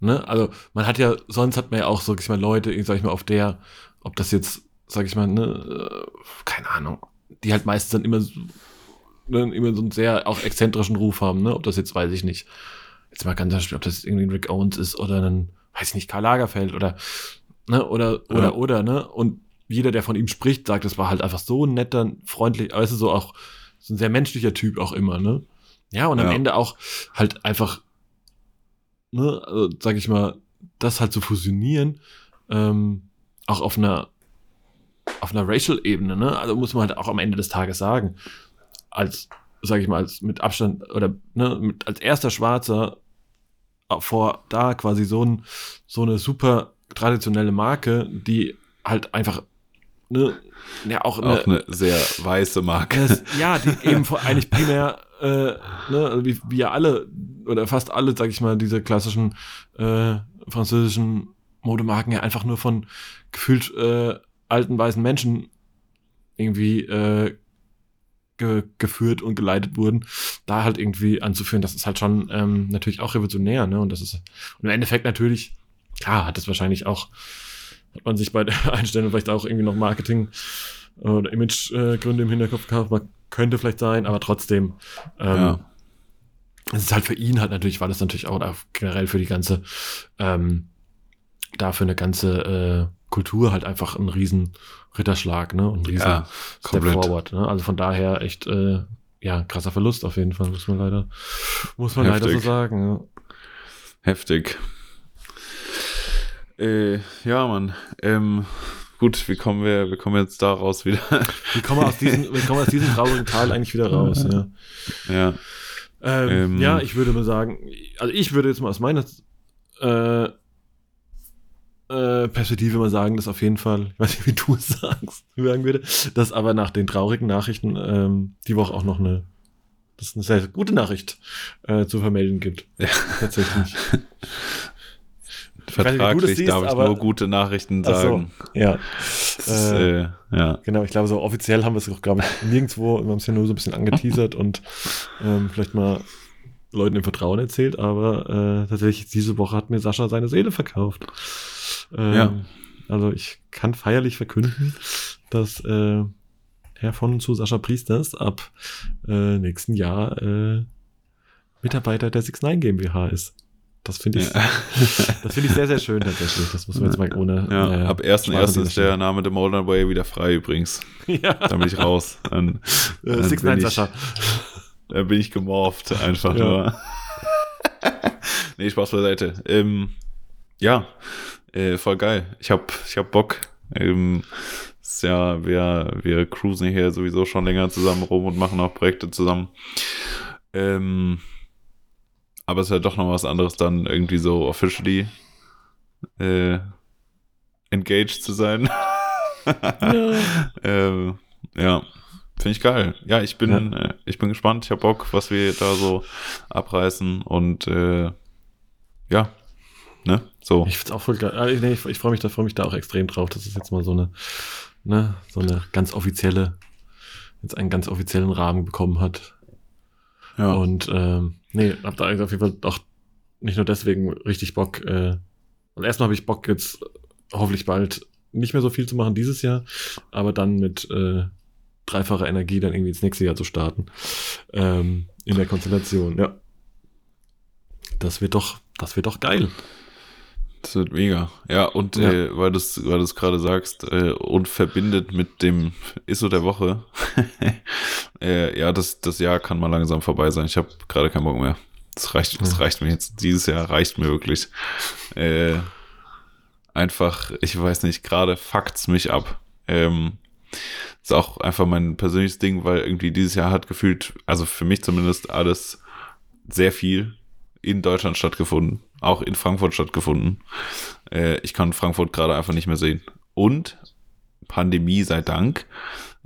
Ne? Also man hat ja, sonst hat man ja auch, sag ich mal, Leute, sag ich mal, auf der, ob das jetzt, sag ich mal, ne, äh, keine Ahnung, die halt meistens dann immer, so- ne, immer so einen sehr auch exzentrischen Ruf haben, ne? Ob das jetzt, weiß ich nicht, jetzt mal ganz Beispiel, ob das irgendwie ein Rick Owens ist oder ein, weiß ich nicht, Karl Lagerfeld oder, ne, oder, oder, Ja. oder, ne? Und jeder, der von ihm spricht, sagt, das war halt einfach so ein netter, freundlich, du, so auch, so ein sehr menschlicher Typ auch immer, ne? Ja, und am Ja. Ende auch halt einfach, ne, also, sag ich mal, das halt zu fusionieren, ähm, auch auf einer, auf einer Racial-Ebene, ne? Also muss man halt auch am Ende des Tages sagen, als, sag ich mal, als mit Abstand oder ne, mit, als erster Schwarzer vor da quasi so, ein, so eine super traditionelle Marke, die halt einfach ne, ja auch, eine, auch eine sehr weiße Marke. Das, ja, die eben vor, eigentlich primär äh, ne, also wie, wie ja alle oder fast alle, sag ich mal, diese klassischen äh, französischen Modemarken ja einfach nur von gefühlt äh, alten weißen Menschen irgendwie äh, ge geführt und geleitet wurden, da halt irgendwie anzuführen, das ist halt schon ähm, natürlich auch revolutionär, ne? Und das ist und im Endeffekt natürlich, klar, hat das wahrscheinlich auch, hat man sich bei der Einstellung vielleicht auch irgendwie noch Marketing oder Imagegründe im Hinterkopf gehabt, könnte vielleicht sein, aber trotzdem, ähm, ja. es ist halt für ihn halt natürlich, war das natürlich auch generell für die ganze, ähm, da für eine ganze äh, Kultur halt einfach ein riesen Ritterschlag, ne? Und ein riesen ja, Step forward. Ne? Also von daher echt, äh, ja, krasser Verlust auf jeden Fall, muss man leider, muss man Heftig. leider so sagen. Ja. Heftig. Äh, ja, Mann. Ähm, gut, wie kommen wir, wie kommen wir jetzt da raus wieder? Wie kommen wir aus diesem, wie kommen wir aus diesem traurigen Tal eigentlich wieder raus, ja. Ja. Ähm, ähm, ja, ich würde mal sagen, also ich würde jetzt mal aus meiner äh, äh, Perspektive mal sagen, dass auf jeden Fall, ich weiß nicht, wie du es sagst, sagen würde, dass aber nach den traurigen Nachrichten ähm, die Woche auch noch eine, das ist eine sehr gute Nachricht äh, zu vermelden gibt. Ja. Tatsächlich. Vertraglich nicht, darf ich nur gute Nachrichten sagen. So, ja. Ist, äh, äh, ja. Genau, ich glaube, so offiziell haben wir es auch, glaube ich, nirgendwo. Wir haben es ja nur so ein bisschen angeteasert und ähm, vielleicht mal Leuten im Vertrauen erzählt, aber äh, tatsächlich diese Woche hat mir Sascha seine Seele verkauft. Ähm, ja. Also ich kann feierlich verkünden, dass äh, Herr von und zu Sascha Priesters ab äh, nächsten Jahr äh, Mitarbeiter der Six Nine GmbH ist. Das finde ich, ja. das finde ich sehr, sehr schön tatsächlich. Das muss man jetzt mal ohne. Ja, äh, ab 1.1. ist der Name The Molden Way wieder frei übrigens. Ja. Dann bin ich raus. Dann, äh, dann Six Nine Sascha. Da bin ich gemorpht, einfach ja. nur. nee, Spaß beiseite. Ähm, ja, äh, voll geil. Ich hab, ich hab Bock. Ähm, ist ja, wir, wir cruisen hier sowieso schon länger zusammen rum und machen auch Projekte zusammen. Ähm, aber es ist ja doch noch was anderes, dann irgendwie so officially äh, engaged zu sein. ja. ähm, ja. Finde ich geil. Ja, ich bin, ja. Äh, ich bin gespannt. Ich habe Bock, was wir da so abreißen und äh, ja, ne, so. Ich finde auch voll geil. Ah, ich, ich, ich freue mich da, freue mich da auch extrem drauf, dass es jetzt mal so eine, ne, so eine ganz offizielle, jetzt einen ganz offiziellen Rahmen bekommen hat. Ja. Und ähm, nee, hab da auf jeden Fall auch nicht nur deswegen richtig Bock. Äh, also erstmal habe ich Bock jetzt hoffentlich bald nicht mehr so viel zu machen dieses Jahr, aber dann mit äh, dreifacher Energie dann irgendwie ins nächste Jahr zu starten. Ähm, in der Konstellation, ja. Das wird doch, das wird doch geil. Das wird mega. Ja, und ja. Äh, weil du es weil gerade sagst, äh, und verbindet mit dem ISO der Woche. äh, ja, das, das Jahr kann mal langsam vorbei sein. Ich habe gerade keinen Bock mehr. Das reicht, das reicht mir jetzt. Dieses Jahr reicht mir wirklich. Äh, einfach, ich weiß nicht, gerade fuckt's mich ab. Ähm, ist auch einfach mein persönliches Ding, weil irgendwie dieses Jahr hat gefühlt, also für mich zumindest, alles sehr viel in Deutschland stattgefunden, auch in Frankfurt stattgefunden. Äh, ich kann Frankfurt gerade einfach nicht mehr sehen. Und Pandemie sei Dank,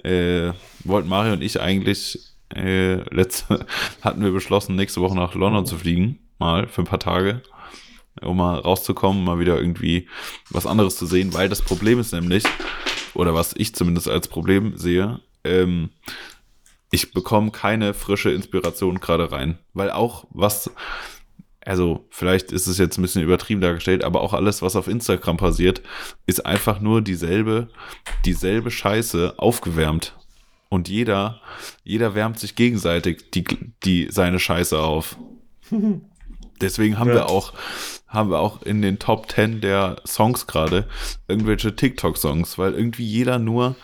äh, wollten Mario und ich eigentlich äh, letzte hatten wir beschlossen, nächste Woche nach London zu fliegen, mal für ein paar Tage, um mal rauszukommen, mal wieder irgendwie was anderes zu sehen, weil das Problem ist nämlich, oder was ich zumindest als Problem sehe, ähm, ich bekomme keine frische Inspiration gerade rein, weil auch was, also vielleicht ist es jetzt ein bisschen übertrieben dargestellt, aber auch alles, was auf Instagram passiert, ist einfach nur dieselbe, dieselbe Scheiße aufgewärmt. Und jeder, jeder wärmt sich gegenseitig die, die seine Scheiße auf. Deswegen haben ja. wir auch haben wir auch in den Top 10 der Songs gerade irgendwelche TikTok-Songs, weil irgendwie jeder nur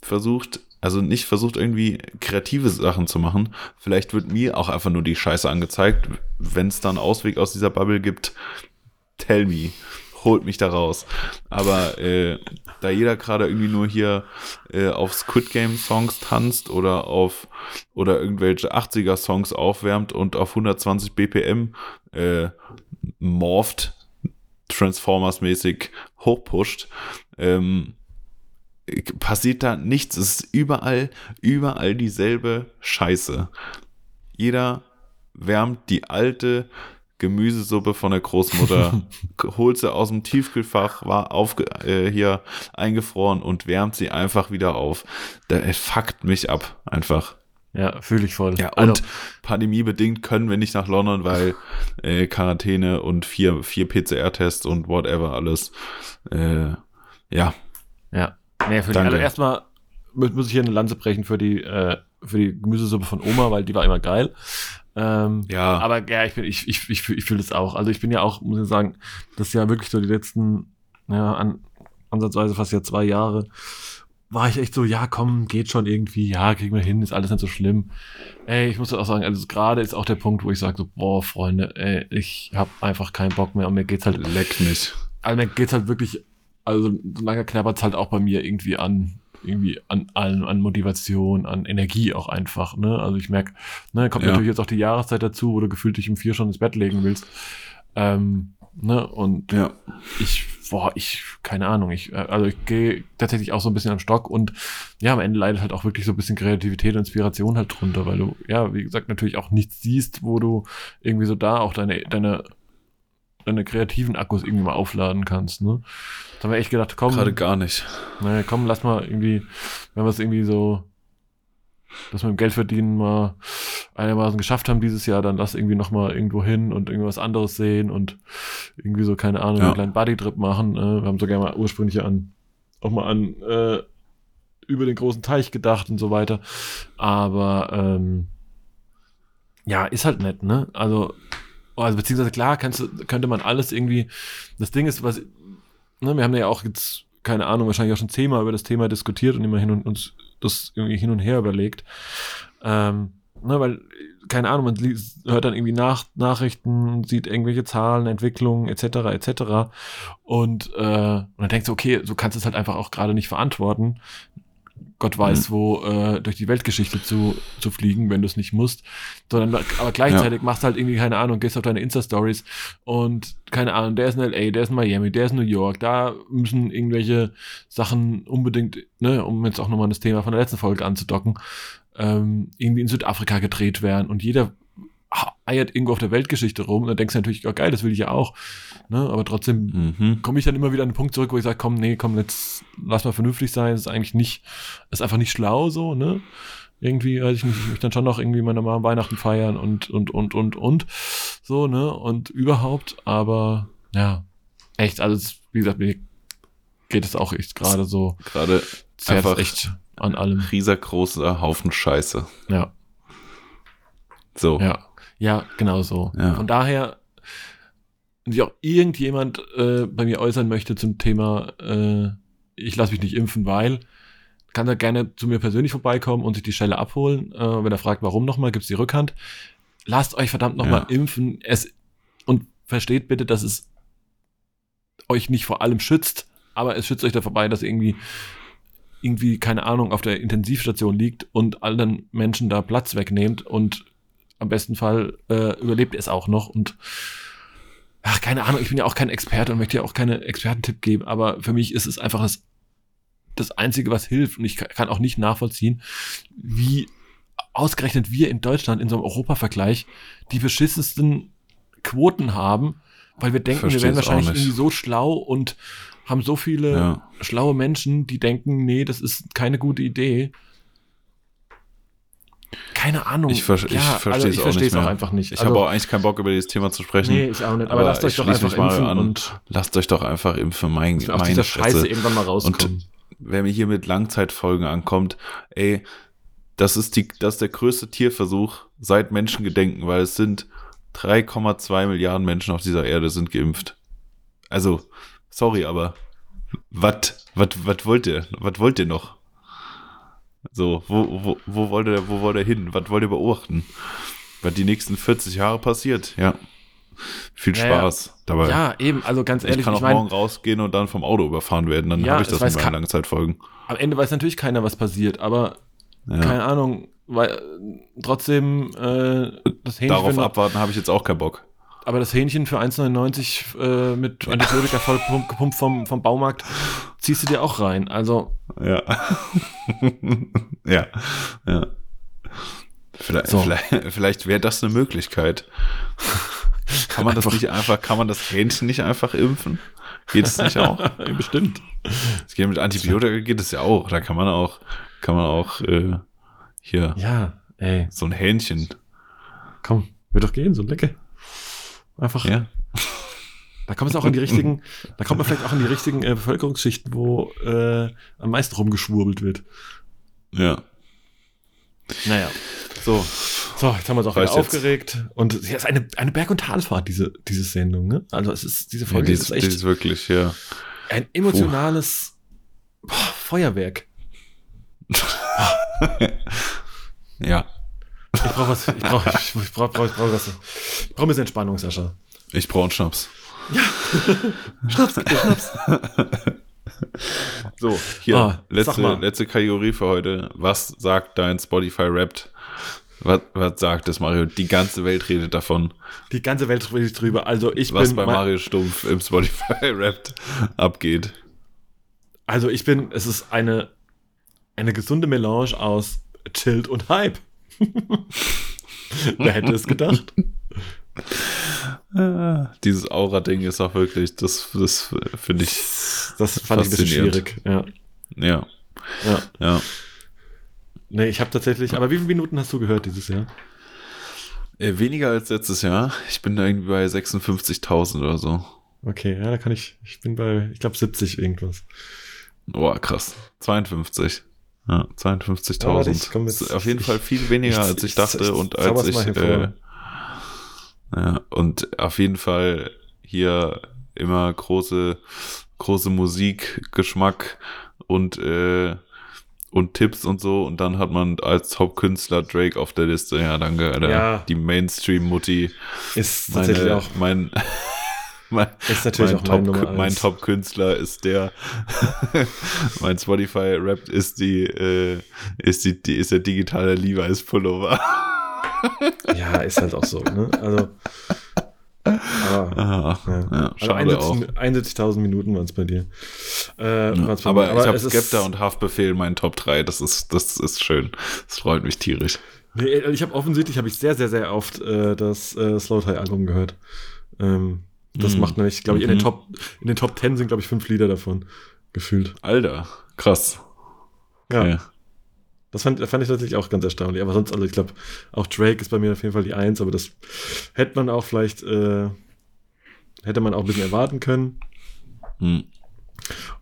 versucht, also nicht versucht irgendwie kreative Sachen zu machen. Vielleicht wird mir auch einfach nur die Scheiße angezeigt. Wenn es dann Ausweg aus dieser Bubble gibt, tell me. holt mich da raus. Aber äh, da jeder gerade irgendwie nur hier äh, auf Squid Game Songs tanzt oder auf oder irgendwelche 80er Songs aufwärmt und auf 120 BPM äh, morpht, Transformers mäßig hochpusht, ähm, passiert da nichts. Es ist überall, überall dieselbe Scheiße. Jeder wärmt die alte Gemüsesuppe von der Großmutter, holt sie aus dem Tiefkühlfach, war auf, äh, hier eingefroren und wärmt sie einfach wieder auf. Der fuckt mich ab, einfach. Ja, fühle ich voll. Ja, und also, pandemiebedingt können wir nicht nach London, weil äh, Quarantäne und vier, vier PCR-Tests und whatever alles. Äh, ja. Ja. Nee, für die, also erstmal muss ich hier eine Lanze brechen für die, äh, für die Gemüsesuppe von Oma, weil die war immer geil. Ähm, ja. Aber ja, ich bin, ich, ich, ich, ich fühle das auch. Also ich bin ja auch, muss ich sagen, das ist ja wirklich so die letzten, ja, an, ansatzweise fast ja zwei Jahre, war ich echt so, ja, komm, geht schon irgendwie, ja, kriegen wir hin, ist alles nicht so schlimm. Ey, ich muss auch sagen, also gerade ist auch der Punkt, wo ich sage so, boah, Freunde, ey, ich habe einfach keinen Bock mehr und mir geht's halt leck mich. Also mir geht's halt wirklich, also so lange knappert's halt auch bei mir irgendwie an irgendwie an allem, an Motivation, an Energie auch einfach. Ne? Also ich merke, ne, kommt ja. natürlich jetzt auch die Jahreszeit dazu, wo du gefühlt dich um vier schon ins Bett legen willst. Ähm, ne? Und ja. ich, boah, ich, keine Ahnung, ich, äh, also ich gehe tatsächlich auch so ein bisschen am Stock und ja, am Ende leidet halt auch wirklich so ein bisschen Kreativität und Inspiration halt drunter, weil du, ja, wie gesagt, natürlich auch nichts siehst, wo du irgendwie so da auch deine, deine deine kreativen Akkus irgendwie mal aufladen kannst, ne? Da haben wir echt gedacht, komm. Gerade gar nicht. Naja, komm, lass mal irgendwie, wenn wir es irgendwie so, dass wir mit Geld verdienen mal einigermaßen geschafft haben dieses Jahr, dann lass irgendwie nochmal irgendwo hin und irgendwas anderes sehen und irgendwie so, keine Ahnung, ja. einen kleinen Bodytrip machen. Äh, wir haben sogar mal ursprünglich an, auch mal an, äh, über den großen Teich gedacht und so weiter. Aber, ähm, ja, ist halt nett, ne? Also, also beziehungsweise klar kannst, könnte man alles irgendwie, das Ding ist, was, ne, wir haben ja auch jetzt, keine Ahnung, wahrscheinlich auch schon zehnmal über das Thema diskutiert und immer hin und uns das irgendwie hin und her überlegt. Ähm, ne, weil, keine Ahnung, man hört dann irgendwie nach, Nachrichten, sieht irgendwelche Zahlen, Entwicklungen, etc., etc. Und, äh, und dann denkst du, okay, du kannst es halt einfach auch gerade nicht verantworten. Gott weiß, mhm. wo äh, durch die Weltgeschichte zu, zu fliegen, wenn du es nicht musst. Sondern, aber gleichzeitig ja. machst halt irgendwie, keine Ahnung, gehst auf deine Insta-Stories und keine Ahnung, der ist in LA, der ist in Miami, der ist in New York, da müssen irgendwelche Sachen unbedingt, ne, um jetzt auch nochmal das Thema von der letzten Folge anzudocken, ähm, irgendwie in Südafrika gedreht werden und jeder eiert irgendwo auf der Weltgeschichte rum und dann denkst du natürlich, oh geil, das will ich ja auch. Ne? Aber trotzdem mhm. komme ich dann immer wieder an den Punkt zurück, wo ich sage, komm, nee, komm, jetzt lass mal vernünftig sein. Das ist eigentlich nicht, ist einfach nicht schlau so, ne? Irgendwie, weiß ich nicht, ich möchte dann schon noch irgendwie meine Mama Weihnachten feiern und, und, und, und, und. So, ne? Und überhaupt, aber ja, echt, also wie gesagt, mir geht es auch echt gerade so. Gerade einfach echt an allem. Riesengroßer Haufen Scheiße. Ja. So. Ja. Ja, genau so. Ja. Von daher, wenn sich auch irgendjemand äh, bei mir äußern möchte zum Thema, äh, ich lasse mich nicht impfen, weil, kann er gerne zu mir persönlich vorbeikommen und sich die Stelle abholen. Äh, wenn er fragt, warum nochmal, gibt's die Rückhand. Lasst euch verdammt nochmal ja. impfen. Es, und versteht bitte, dass es euch nicht vor allem schützt, aber es schützt euch da vorbei, dass irgendwie irgendwie, keine Ahnung, auf der Intensivstation liegt und allen Menschen da Platz wegnehmt und am besten Fall äh, überlebt er es auch noch und ach, keine Ahnung, ich bin ja auch kein Experte und möchte ja auch keine Expertentipp geben, aber für mich ist es einfach das, das Einzige, was hilft und ich kann auch nicht nachvollziehen, wie ausgerechnet wir in Deutschland in so einem Europavergleich die beschissesten Quoten haben, weil wir denken, Versteh's wir wären wahrscheinlich irgendwie so schlau und haben so viele ja. schlaue Menschen, die denken, nee, das ist keine gute Idee. Keine Ahnung. Ich, ver ja, ich verstehe also es auch, nicht auch einfach nicht. Ich also, habe auch eigentlich keinen Bock, über dieses Thema zu sprechen. Nee, ich auch nicht. Aber, aber lasst euch doch einfach impfen an. und lasst euch doch einfach impfen. Mein, ich aus dieser Scheiße irgendwann mal rauskommen. Und wer mir hier mit Langzeitfolgen ankommt, ey, das ist die, das ist der größte Tierversuch seit Menschengedenken, weil es sind 3,2 Milliarden Menschen auf dieser Erde sind geimpft. Also, sorry, aber was wollt ihr? Was wollt ihr noch? So, wo, wo, wo wollt ihr, wo wollt ihr hin? Was wollt ihr beobachten? Was die nächsten 40 Jahre passiert? Ja. viel Ja, ja. Spaß dabei. Ja, eben, also ganz ehrlich, ich kann ich, auch meine, morgen rausgehen und dann vom Auto überfahren werden. Dann Ja, habe ich das in meinen Langzeitfolgen. am Ende weiß natürlich keiner, was passiert, aber keine Ahnung, weil trotzdem äh, das Hähnchen Darauf abwarten habe ich jetzt auch keinen Bock. Aber das Hähnchen für 1,99 äh, mit Antibiotika voll gepumpt, vom, vom Baumarkt ziehst du dir auch rein. Also Ja. ja. Ja. Vielleicht, So. vielleicht, vielleicht wäre das eine Möglichkeit. Kann man das nicht einfach, kann man das Hähnchen nicht einfach impfen? Geht es nicht auch? bestimmt. Es geht mit Antibiotika geht es ja auch. Da kann man auch, kann man auch äh, hier Ja, ey, so ein Hähnchen. komm, wird doch gehen, so lecker. Einfach, Ja. da kommt es auch an die richtigen, da kommt man vielleicht auch an die richtigen äh, Bevölkerungsschichten, wo äh, am meisten rumgeschwurbelt wird. Ja. Naja. So, so, jetzt haben wir uns auch wieder jetzt. aufgeregt. Und es ist eine, eine Berg- und Talfahrt, diese, diese Sendung, ne? Also es ist, diese ja Folge die, ist ist, echt die ist wirklich, ja. ein emotionales boah, Feuerwerk. Ja. Ich brauche was, ich brauche, ich, ich brauche, brauche, brauche was. Ich brauche ein bisschen Entspannung, Sascha. Ich brauche einen Schnaps. Schnaps, bitte, Schnaps. So, hier, Ah, letzte, letzte Kategorie für heute. Was sagt dein Spotify Wrapped? Was, was sagt es, Mario? Die ganze Welt redet davon, Die ganze Welt redet drüber. Also ich was bin, bei Mario Stumpf im Spotify Wrapped abgeht. also ich bin, es ist eine, eine gesunde Melange aus Chilled und Hype. Wer hätte es gedacht? Dieses Aura-Ding ist auch wirklich, das, das finde ich, Das fand ich ein bisschen schwierig. Ja, ja, ja. ja. Nee, ich habe tatsächlich, aber wie viele Minuten hast du gehört dieses Jahr? Äh, weniger als letztes Jahr. Ich bin da irgendwie bei 56.000 oder so. Okay, ja, da kann ich, ich bin bei, ich glaube 70 irgendwas. Boah, krass. 52. Ja, 52.000. Ja, ich auf jeden ich- Fall viel weniger, ich- als ich ich- dachte ich und zauber's als ich. Äh, ja, und auf jeden Fall hier immer große, große Musik, Geschmack und, äh, und Tipps und so. Und dann hat man als Hauptkünstler Drake auf der Liste. Ja, danke, Alter. Ja. Die Mainstream-Mutti. Ist tatsächlich Meine, auch, mein, mein, ist natürlich mein auch mein Top, Nummer mein. Top-Künstler ist der, mein Spotify-Rap ist die, äh, ist die, die, ist der digitale Levi's-Pullover. Ja, ist halt auch so, ne? Also, aber, Ah, ja. ja, Also schade auch. 71 71.000 Minuten waren es bei dir. Äh, Ja, bei aber, mir. ich habe Skepta und Haftbefehl in meinen Top 3. Das ist, das ist schön. Das freut mich tierisch. Nee, ich habe offensichtlich habe ich sehr, sehr, sehr oft äh, das äh, Slowthai-Album gehört. Ähm, das Mhm. macht nämlich, glaube ich, in den Mhm. Top, in den Top 10 sind, glaube ich, fünf Lieder davon gefühlt. Alter, krass. Ja. Okay. Das fand, fand ich tatsächlich auch ganz erstaunlich. Aber sonst, also ich glaube, auch Drake ist bei mir auf jeden Fall die Eins, aber das hätte man auch vielleicht, äh, hätte man auch ein bisschen erwarten können. Hm.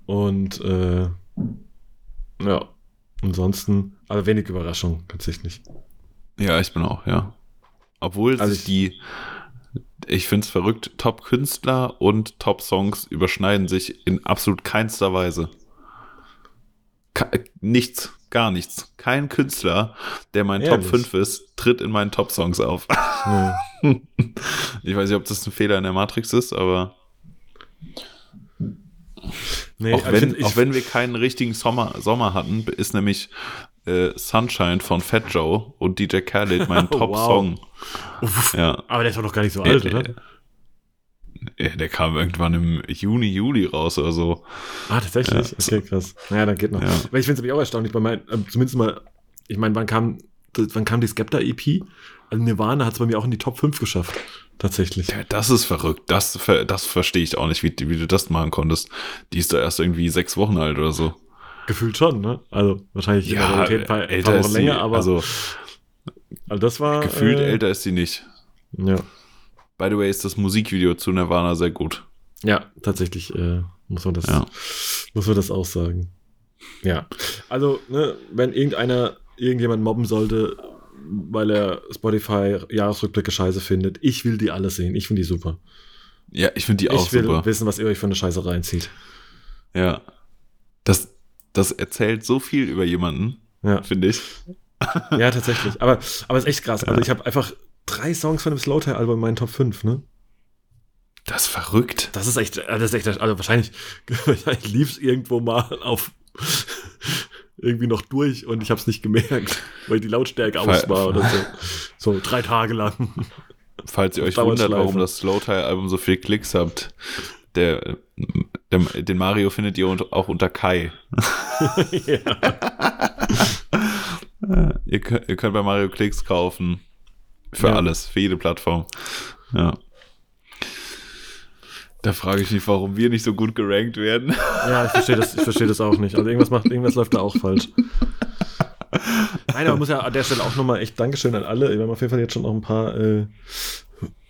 Und äh, ja, ansonsten, aber wenig Überraschung, tatsächlich. Ja, ich bin auch, ja. Obwohl Also sich die, ich finde es verrückt, Top-Künstler und Top-Songs überschneiden sich in absolut keinster Weise. Ka nichts, gar nichts. Kein Künstler, der mein Top Ehrlich? 5 ist, tritt in meinen Top-Songs auf. Ja. Ich weiß nicht, ob das ein Fehler in der Matrix ist, aber Nee, auch, also wenn, find- auch wenn wir keinen richtigen Sommer, Sommer hatten, ist nämlich äh, Sunshine von Fat Joe und DJ Khaled mein Wow. Top-Song. Ja, aber der ist doch noch gar nicht so alt, Äh, oder? äh, der kam irgendwann im Juni, Juli raus oder so. Ah, tatsächlich? Ja. Okay, krass. Naja, dann geht noch. Ja. Weil ich finde es nämlich auch erstaunlich, bei meinen, äh, zumindest mal, ich meine, wann kam, wann kam die Skepta-EP? Also Nirvana hat es bei mir auch in die Top 5 geschafft. Tatsächlich. Ja, das ist verrückt. Das, das verstehe ich auch nicht, wie, wie du das machen konntest. Die ist doch erst irgendwie sechs Wochen alt oder so. Gefühlt schon, ne? Also wahrscheinlich in der Realität ein paar, ein paar Wochen ist länger, sie. aber Also also das war. gefühlt äh, älter ist sie nicht. Ja. By the way ist das Musikvideo zu Nirvana sehr gut. Ja, tatsächlich äh, muss man das, Ja. muss man das aussagen. Ja. Also, ne, wenn irgendeiner irgendjemand mobben sollte, weil er Spotify Jahresrückblicke scheiße findet, ich will die alle sehen. Ich finde die super. Ja, ich finde die auch ich will super. wissen, was ihr euch für eine Scheiße reinzieht. Ja. Das, das erzählt so viel über jemanden, Ja, finde ich. ja tatsächlich. Aber, aber es ist echt krass. Also ich habe einfach drei Songs von dem Slowthai-Album in meinen Top 5, ne? Das ist verrückt. Das ist echt, das ist echt, also wahrscheinlich, wahrscheinlich lief es irgendwo mal auf irgendwie noch durch und ich habe es nicht gemerkt, weil die Lautstärke aus war oder so. So drei Tage lang. Falls ihr euch wundert, warum das Slowtile-Album so viel Klicks habt, der, der, den Mario findet ihr auch unter Kai. ihr, könnt, ihr könnt bei Mario Klicks kaufen. Für ja. alles, für jede Plattform. Ja. Da frage ich mich, warum wir nicht so gut gerankt werden. Ja, ich verstehe das, ich das auch nicht. Also irgendwas macht, irgendwas läuft da auch falsch. Nein, aber muss ja an der Stelle auch nochmal echt Dankeschön an alle. Wir haben auf jeden Fall jetzt schon noch ein paar, äh,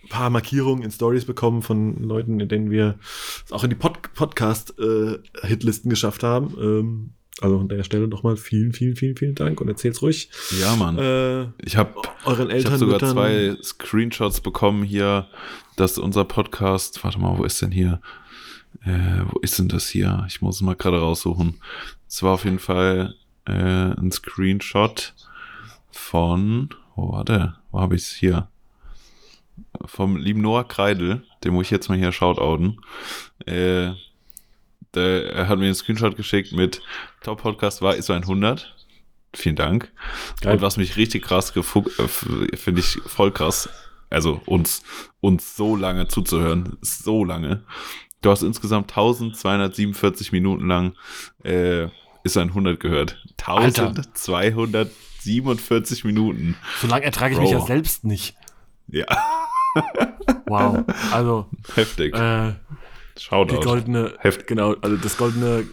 paar Markierungen in Stories bekommen von Leuten, in denen wir es auch in die Pod Podcast-Hitlisten äh, geschafft haben. Ähm, also an der Stelle nochmal vielen, vielen, vielen, vielen Dank und erzählt's ruhig. Ja, Mann. Äh, ich habe habe sogar zwei Screenshots bekommen hier, dass unser Podcast. Warte mal, wo ist denn hier? Äh, wo ist denn das hier? Ich muss es mal gerade raussuchen. Es war auf jeden Fall äh, ein Screenshot von. Wo war der? Wo habe ich es hier? Vom lieben Noah Kreidel, den muss ich jetzt mal hier shoutouten. Äh, der, er hat mir einen Screenshot geschickt mit Top Podcast war ISO 100. Vielen Dank. Geil. Und was mich richtig krass gefuckt, äh, finde ich voll krass. Also uns, uns so lange zuzuhören. So lange. Du hast insgesamt 1247 Minuten lang äh, ist ein 100 gehört. 1247 Minuten. So lange ertrage ich Bro. mich ja selbst nicht. Ja. wow. Also. Heftig. Äh, Shoutout. Die goldene, Heft. genau, also das goldene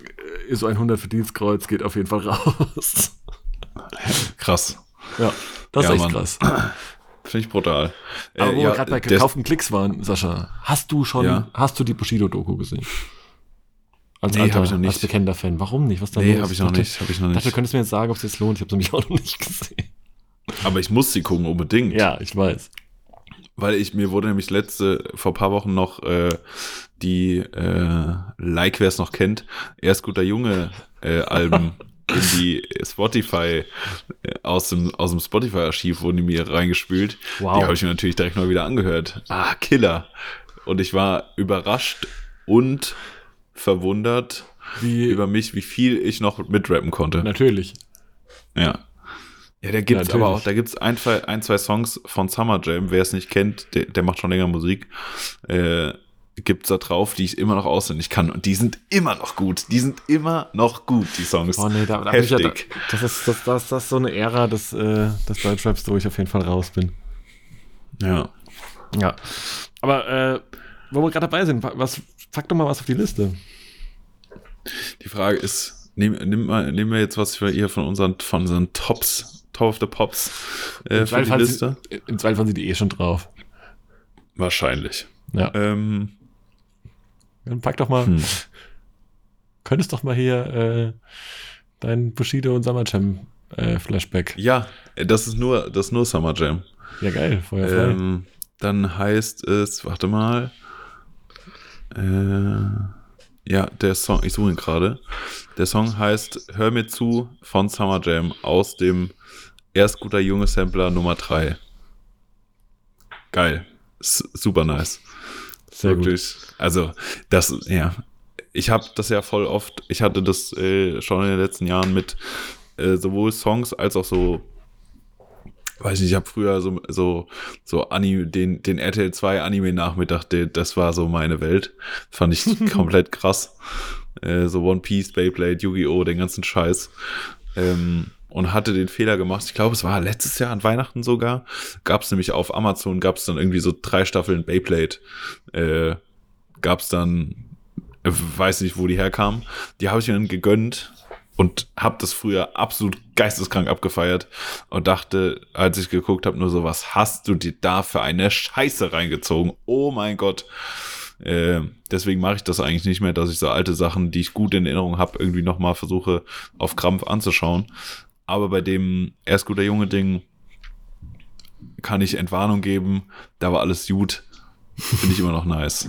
ISO 100 Verdienstkreuz geht auf jeden Fall raus. Krass. Ja, das ja, ist echt Mann. krass. Finde ich brutal. Aber äh, wo ja, wir gerade bei gekauften Klicks waren, Sascha, hast du schon, ja. hast du die Bushido-Doku gesehen? Als nee, alter, ich noch nicht. als bekennender Fan. Warum nicht? Was da nee, habe ich noch nicht. Hab ich noch nicht. Dafür könntest du mir jetzt sagen, ob es jetzt lohnt. Ich habe sie nämlich auch noch nicht gesehen. Aber ich muss sie gucken, unbedingt. Ja, ich weiß. Weil ich, mir wurde nämlich letzte, vor paar Wochen noch äh, die äh, Like, wer es noch kennt, erst guter Junge äh, Alben in die Spotify, äh, aus dem, aus dem Spotify-Archiv wurden die mir reingespült. Wow. Die habe ich mir natürlich direkt mal wieder angehört. Ah, Killer. Und ich war überrascht und verwundert wie, über mich, wie viel ich noch mitrappen konnte. Natürlich. Ja. Ja, da gibt's aber auch, da gibt's ein, zwei, ein, zwei Songs von Summer Jam, wer es nicht kennt, der, der macht schon länger Musik. Äh, gibt's da drauf, die ich immer noch auswendig kann. Und die sind immer noch gut. Die sind immer noch gut, die Songs. Oh nee, da, da Heftig. Ja, das, ist, das, das, das ist so eine Ära des, äh, des Deutschraps, wo ich auf jeden Fall raus bin. Ja. Ja. Aber äh, wo wir gerade dabei sind, was, sag doch mal was auf die Liste. Die Frage ist, nehmen nehm nehm wir jetzt was wir hier von unseren, von unseren Tops, Top of the Pops äh, für die Liste? Sie, Im Zweifel sind die eh schon drauf. Wahrscheinlich. Ja. Ähm, dann pack doch mal. Hm. Könntest doch mal hier äh, dein Bushido und Summer Jam äh, Flashback. Ja, das ist nur, das ist nur Summer Jam. Ja, geil, Feuer ähm, Dann heißt es, warte mal. Äh, ja, der Song, ich suche ihn gerade. Der Song heißt Hör mir zu von Summer Jam aus dem Erst guter Junge Sampler Nummer 3. Geil. S super nice. Sehr Wirklich. Gut. Also, das, ja. Ich habe das ja voll oft, ich hatte das äh, schon in den letzten Jahren mit äh, sowohl Songs als auch so, weiß nicht, ich habe früher so, so, so Anime, den, den RTL 2 Anime-Nachmittag, das war so meine Welt. Fand ich komplett krass. Äh, so One Piece, Beyblade, Yu-Gi-Oh!, den ganzen Scheiß. Ähm, und hatte den Fehler gemacht. Ich glaube, es war letztes Jahr an Weihnachten sogar. Gab es nämlich auf Amazon, gab es dann irgendwie so drei Staffeln Beyblade. Äh, gab es dann, äh, weiß nicht, wo die herkamen. Die habe ich mir dann gegönnt und habe das früher absolut geisteskrank abgefeiert und dachte, als ich geguckt habe, nur so, was hast du dir da für eine Scheiße reingezogen? Oh mein Gott. Äh, deswegen mache ich das eigentlich nicht mehr, dass ich so alte Sachen, die ich gut in Erinnerung habe, irgendwie nochmal versuche auf Krampf anzuschauen. Aber bei dem erst guter Junge Ding kann ich Entwarnung geben. Da war alles gut. Finde ich immer noch nice.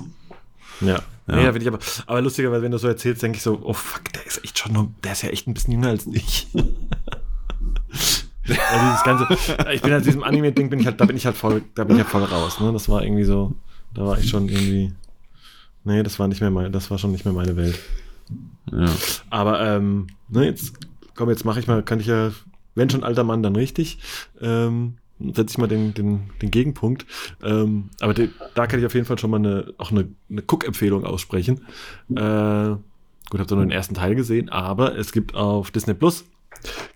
Ja. Ja, finde ich aber, aber lustigerweise, wenn du so erzählst, denke ich so, oh fuck, der ist echt schon, der ist ja echt ein bisschen jünger als ich. ja, dieses ganze, ich bin halt diesem Anime-Ding, bin ich halt, da bin ich halt voll, da bin ich halt voll raus, ne? Das war irgendwie so, da war ich schon irgendwie. Nee, das war nicht mehr mein, das war schon nicht mehr meine Welt. Ja. Aber ähm, ne, jetzt, komm, jetzt mache ich mal, kann ich ja, wenn schon alter Mann, dann richtig. Ähm, setze ich mal den, den, den Gegenpunkt. Ähm, aber de, da kann ich auf jeden Fall schon mal eine, auch eine, eine Cook-Empfehlung aussprechen. Äh, gut, habt ihr nur den ersten Teil gesehen, aber es gibt auf Disney Plus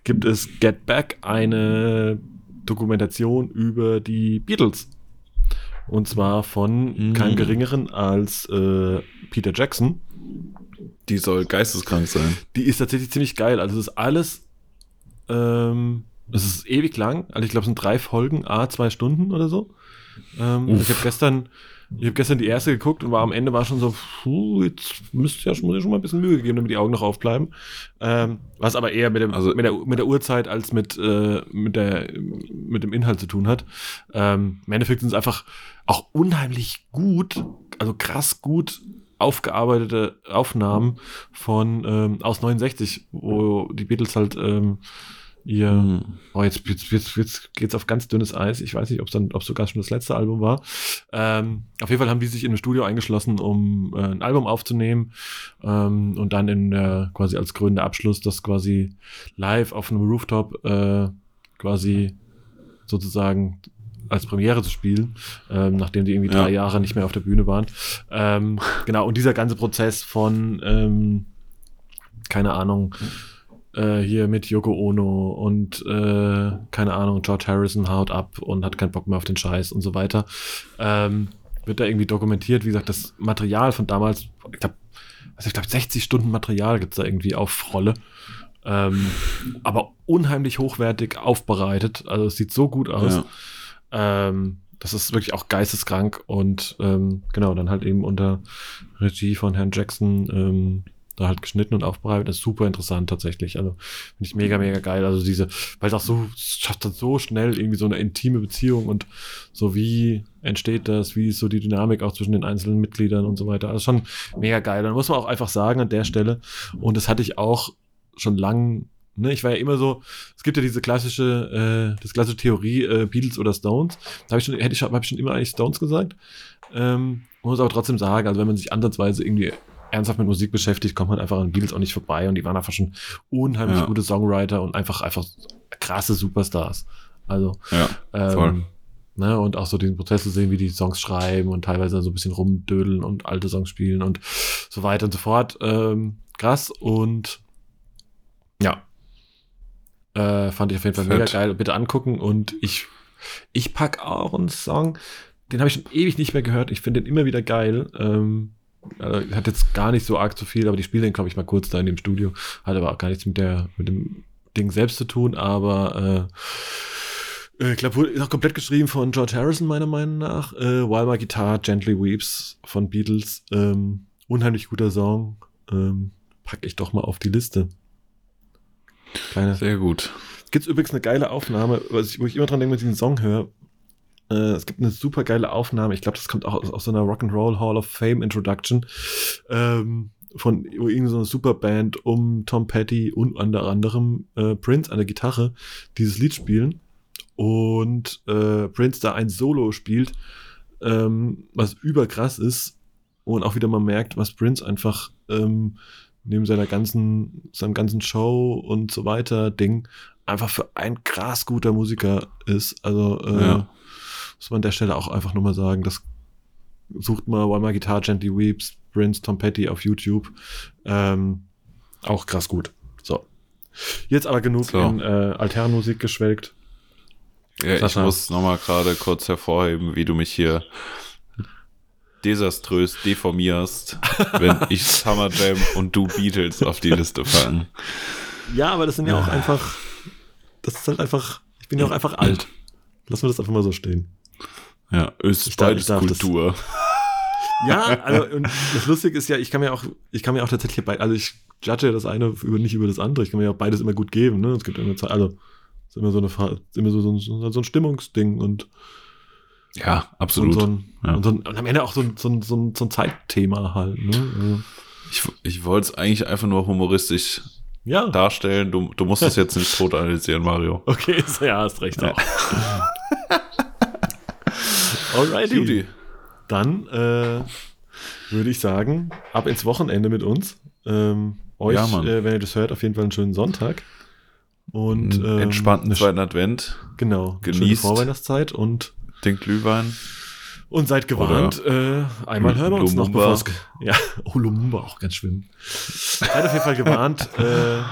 gibt es Get Back eine Dokumentation über die Beatles. Und zwar von Mhm. keinem geringeren als äh, Peter Jackson. Die soll geisteskrank sein. Die ist tatsächlich ziemlich geil. Also es ist alles, ähm, es ist ewig lang. Also ich glaube, es sind drei Folgen, a zwei Stunden oder so. Ähm, ich habe gestern, ich habe gestern die erste geguckt und war am Ende war schon so, puh, jetzt müsste ja schon, muss ich schon mal ein bisschen Mühe geben, damit die Augen noch aufbleiben. Ähm, was aber eher mit dem, Also- mit der, mit der Uhrzeit als mit, äh, mit der, mit dem Inhalt zu tun hat. Ähm, Im Endeffekt sind es einfach auch unheimlich gut, also krass gut aufgearbeitete Aufnahmen von ähm, aus 69, wo die Beatles halt ähm, ihr Mhm. oh, jetzt, jetzt, jetzt, jetzt geht's auf ganz dünnes Eis. Ich weiß nicht, ob es dann, ob es sogar schon das letzte Album war. Ähm, auf jeden Fall haben die sich in ein Studio eingeschlossen, um äh, ein Album aufzunehmen ähm, und dann in der quasi als krönender Abschluss das quasi live auf einem Rooftop äh, quasi sozusagen als Premiere zu spielen, ähm, nachdem die irgendwie Ja. drei Jahre nicht mehr auf der Bühne waren. Ähm, genau, und dieser ganze Prozess von, ähm, keine Ahnung, äh, hier mit Yoko Ono und äh, keine Ahnung, George Harrison haut ab und hat keinen Bock mehr auf den Scheiß und so weiter. Ähm, wird da irgendwie dokumentiert, wie gesagt, das Material von damals, ich glaube, also ich glaube, 60 Stunden Material gibt's da irgendwie auf Rolle. Ähm, aber unheimlich hochwertig aufbereitet. Also es sieht so gut aus. Ja. Ähm, das ist wirklich auch geisteskrank und ähm, genau, dann halt eben unter Regie von Herrn Jackson ähm, da halt geschnitten und aufbereitet. Das ist super interessant tatsächlich. Also finde ich mega, mega geil. Also diese, weil es auch so, schafft dann so schnell irgendwie so eine intime Beziehung und so wie entsteht das, wie ist so die Dynamik auch zwischen den einzelnen Mitgliedern und so weiter. Also schon mega geil. Dann muss man auch einfach sagen an der Stelle, und das hatte ich auch schon lang, ne, ich war ja immer so, es gibt ja diese klassische, äh, das klassische Theorie, äh, Beatles oder Stones. Da habe ich schon, hätte ich, hab ich schon immer eigentlich Stones gesagt. Ähm, muss aber trotzdem sagen, also wenn man sich ansatzweise irgendwie ernsthaft mit Musik beschäftigt, kommt man einfach an Beatles auch nicht vorbei und die waren einfach schon unheimlich Ja. gute Songwriter und einfach, einfach krasse Superstars. Also, Ja, voll. ähm, ne, und auch so diesen Prozess zu sehen, wie die Songs schreiben und teilweise so ein bisschen rumdödeln und alte Songs spielen und so weiter und so fort. Ähm, krass und. Äh, fand ich auf jeden Fall Fett. mega geil. Bitte angucken und ich, ich pack auch einen Song, den habe ich schon ewig nicht mehr gehört. Ich finde den immer wieder geil. Ähm, äh, hat jetzt gar nicht so arg zu viel, aber die spielen den, glaube ich, mal kurz da in dem Studio. Hat aber auch gar nichts mit der, mit dem Ding selbst zu tun, aber äh, ich glaube, ist auch komplett geschrieben von George Harrison, meiner Meinung nach. Äh, While My Guitar Gently Weeps von Beatles. Ähm, unheimlich guter Song. Ähm, pack ich doch mal auf die Liste. Kleine. sehr gut. Gibt's übrigens eine geile Aufnahme, ich, wo ich immer dran denke, wenn ich den Song höre. Äh, es gibt eine super geile Aufnahme. Ich glaube, das kommt auch aus, aus so einer Rock'n'Roll Hall of Fame Introduction. Ähm, von wo irgendeine so Superband um Tom Petty und unter anderem äh, Prince an der Gitarre dieses Lied spielen. Und äh, Prince da ein Solo spielt, ähm, was überkrass ist. Und auch wieder man merkt, was Prince einfach ähm, neben seiner ganzen, seinem ganzen Show und so weiter Ding einfach für ein krass guter Musiker ist. Also äh, Ja. muss man an der Stelle auch einfach nur mal sagen, das sucht mal While My Guitar Gently Weeps, Prince, Tom Petty auf YouTube. Ähm, auch krass gut. So. Jetzt aber genug So. in äh, Alternmusik geschwelgt. Ja, ich muss nochmal gerade kurz hervorheben, wie du mich hier desaströs deformierst, wenn ich Summer Jam und du Beatles auf die Liste packen. Ja, aber das sind ja auch einfach, das ist halt einfach, ich bin ja auch einfach alt. Lassen wir das einfach mal so stehen. Ja, ist Ich beides darf das- Kultur. Ja, also und das Lustige ist ja, ich kann mir auch, ich kann mir auch tatsächlich bei, also ich judge ja das eine über, nicht über das andere. Ich kann mir ja auch beides immer gut geben. Ne? Es gibt immer also es ist immer so eine, immer so, so, so ein Stimmungsding und, Ja, und, absolut. so ein, Ja. und, so ein, und am Ende auch so ein, so ein, so ein, so ein Zeitthema halt. Ne? Also, Ich, ich wollte es eigentlich einfach nur humoristisch ja, darstellen. Du, du musst es jetzt nicht tot analysieren, Mario. okay, ja, hast recht Ja. Alrighty. Judy. Dann, äh, würde ich sagen, ab ins Wochenende mit uns. Ähm, euch, Ja, äh, wenn ihr das hört, auf jeden Fall einen schönen Sonntag. Und ähm, entspannten zweiten Advent, Genau. Schöne Genießt. Vorweihnachtszeit und, den Glühwein. und seid gewarnt. Äh, einmal hören wir uns noch, bevor es. Ja, oh, Lumumba auch ganz schlimm. seid auf jeden Fall gewarnt. äh,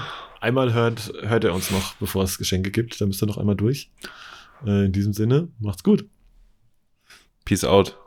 einmal hört, hört er uns noch, bevor es Geschenke gibt. Da müsst ihr noch einmal durch. Äh, in diesem Sinne, macht's gut. Peace out.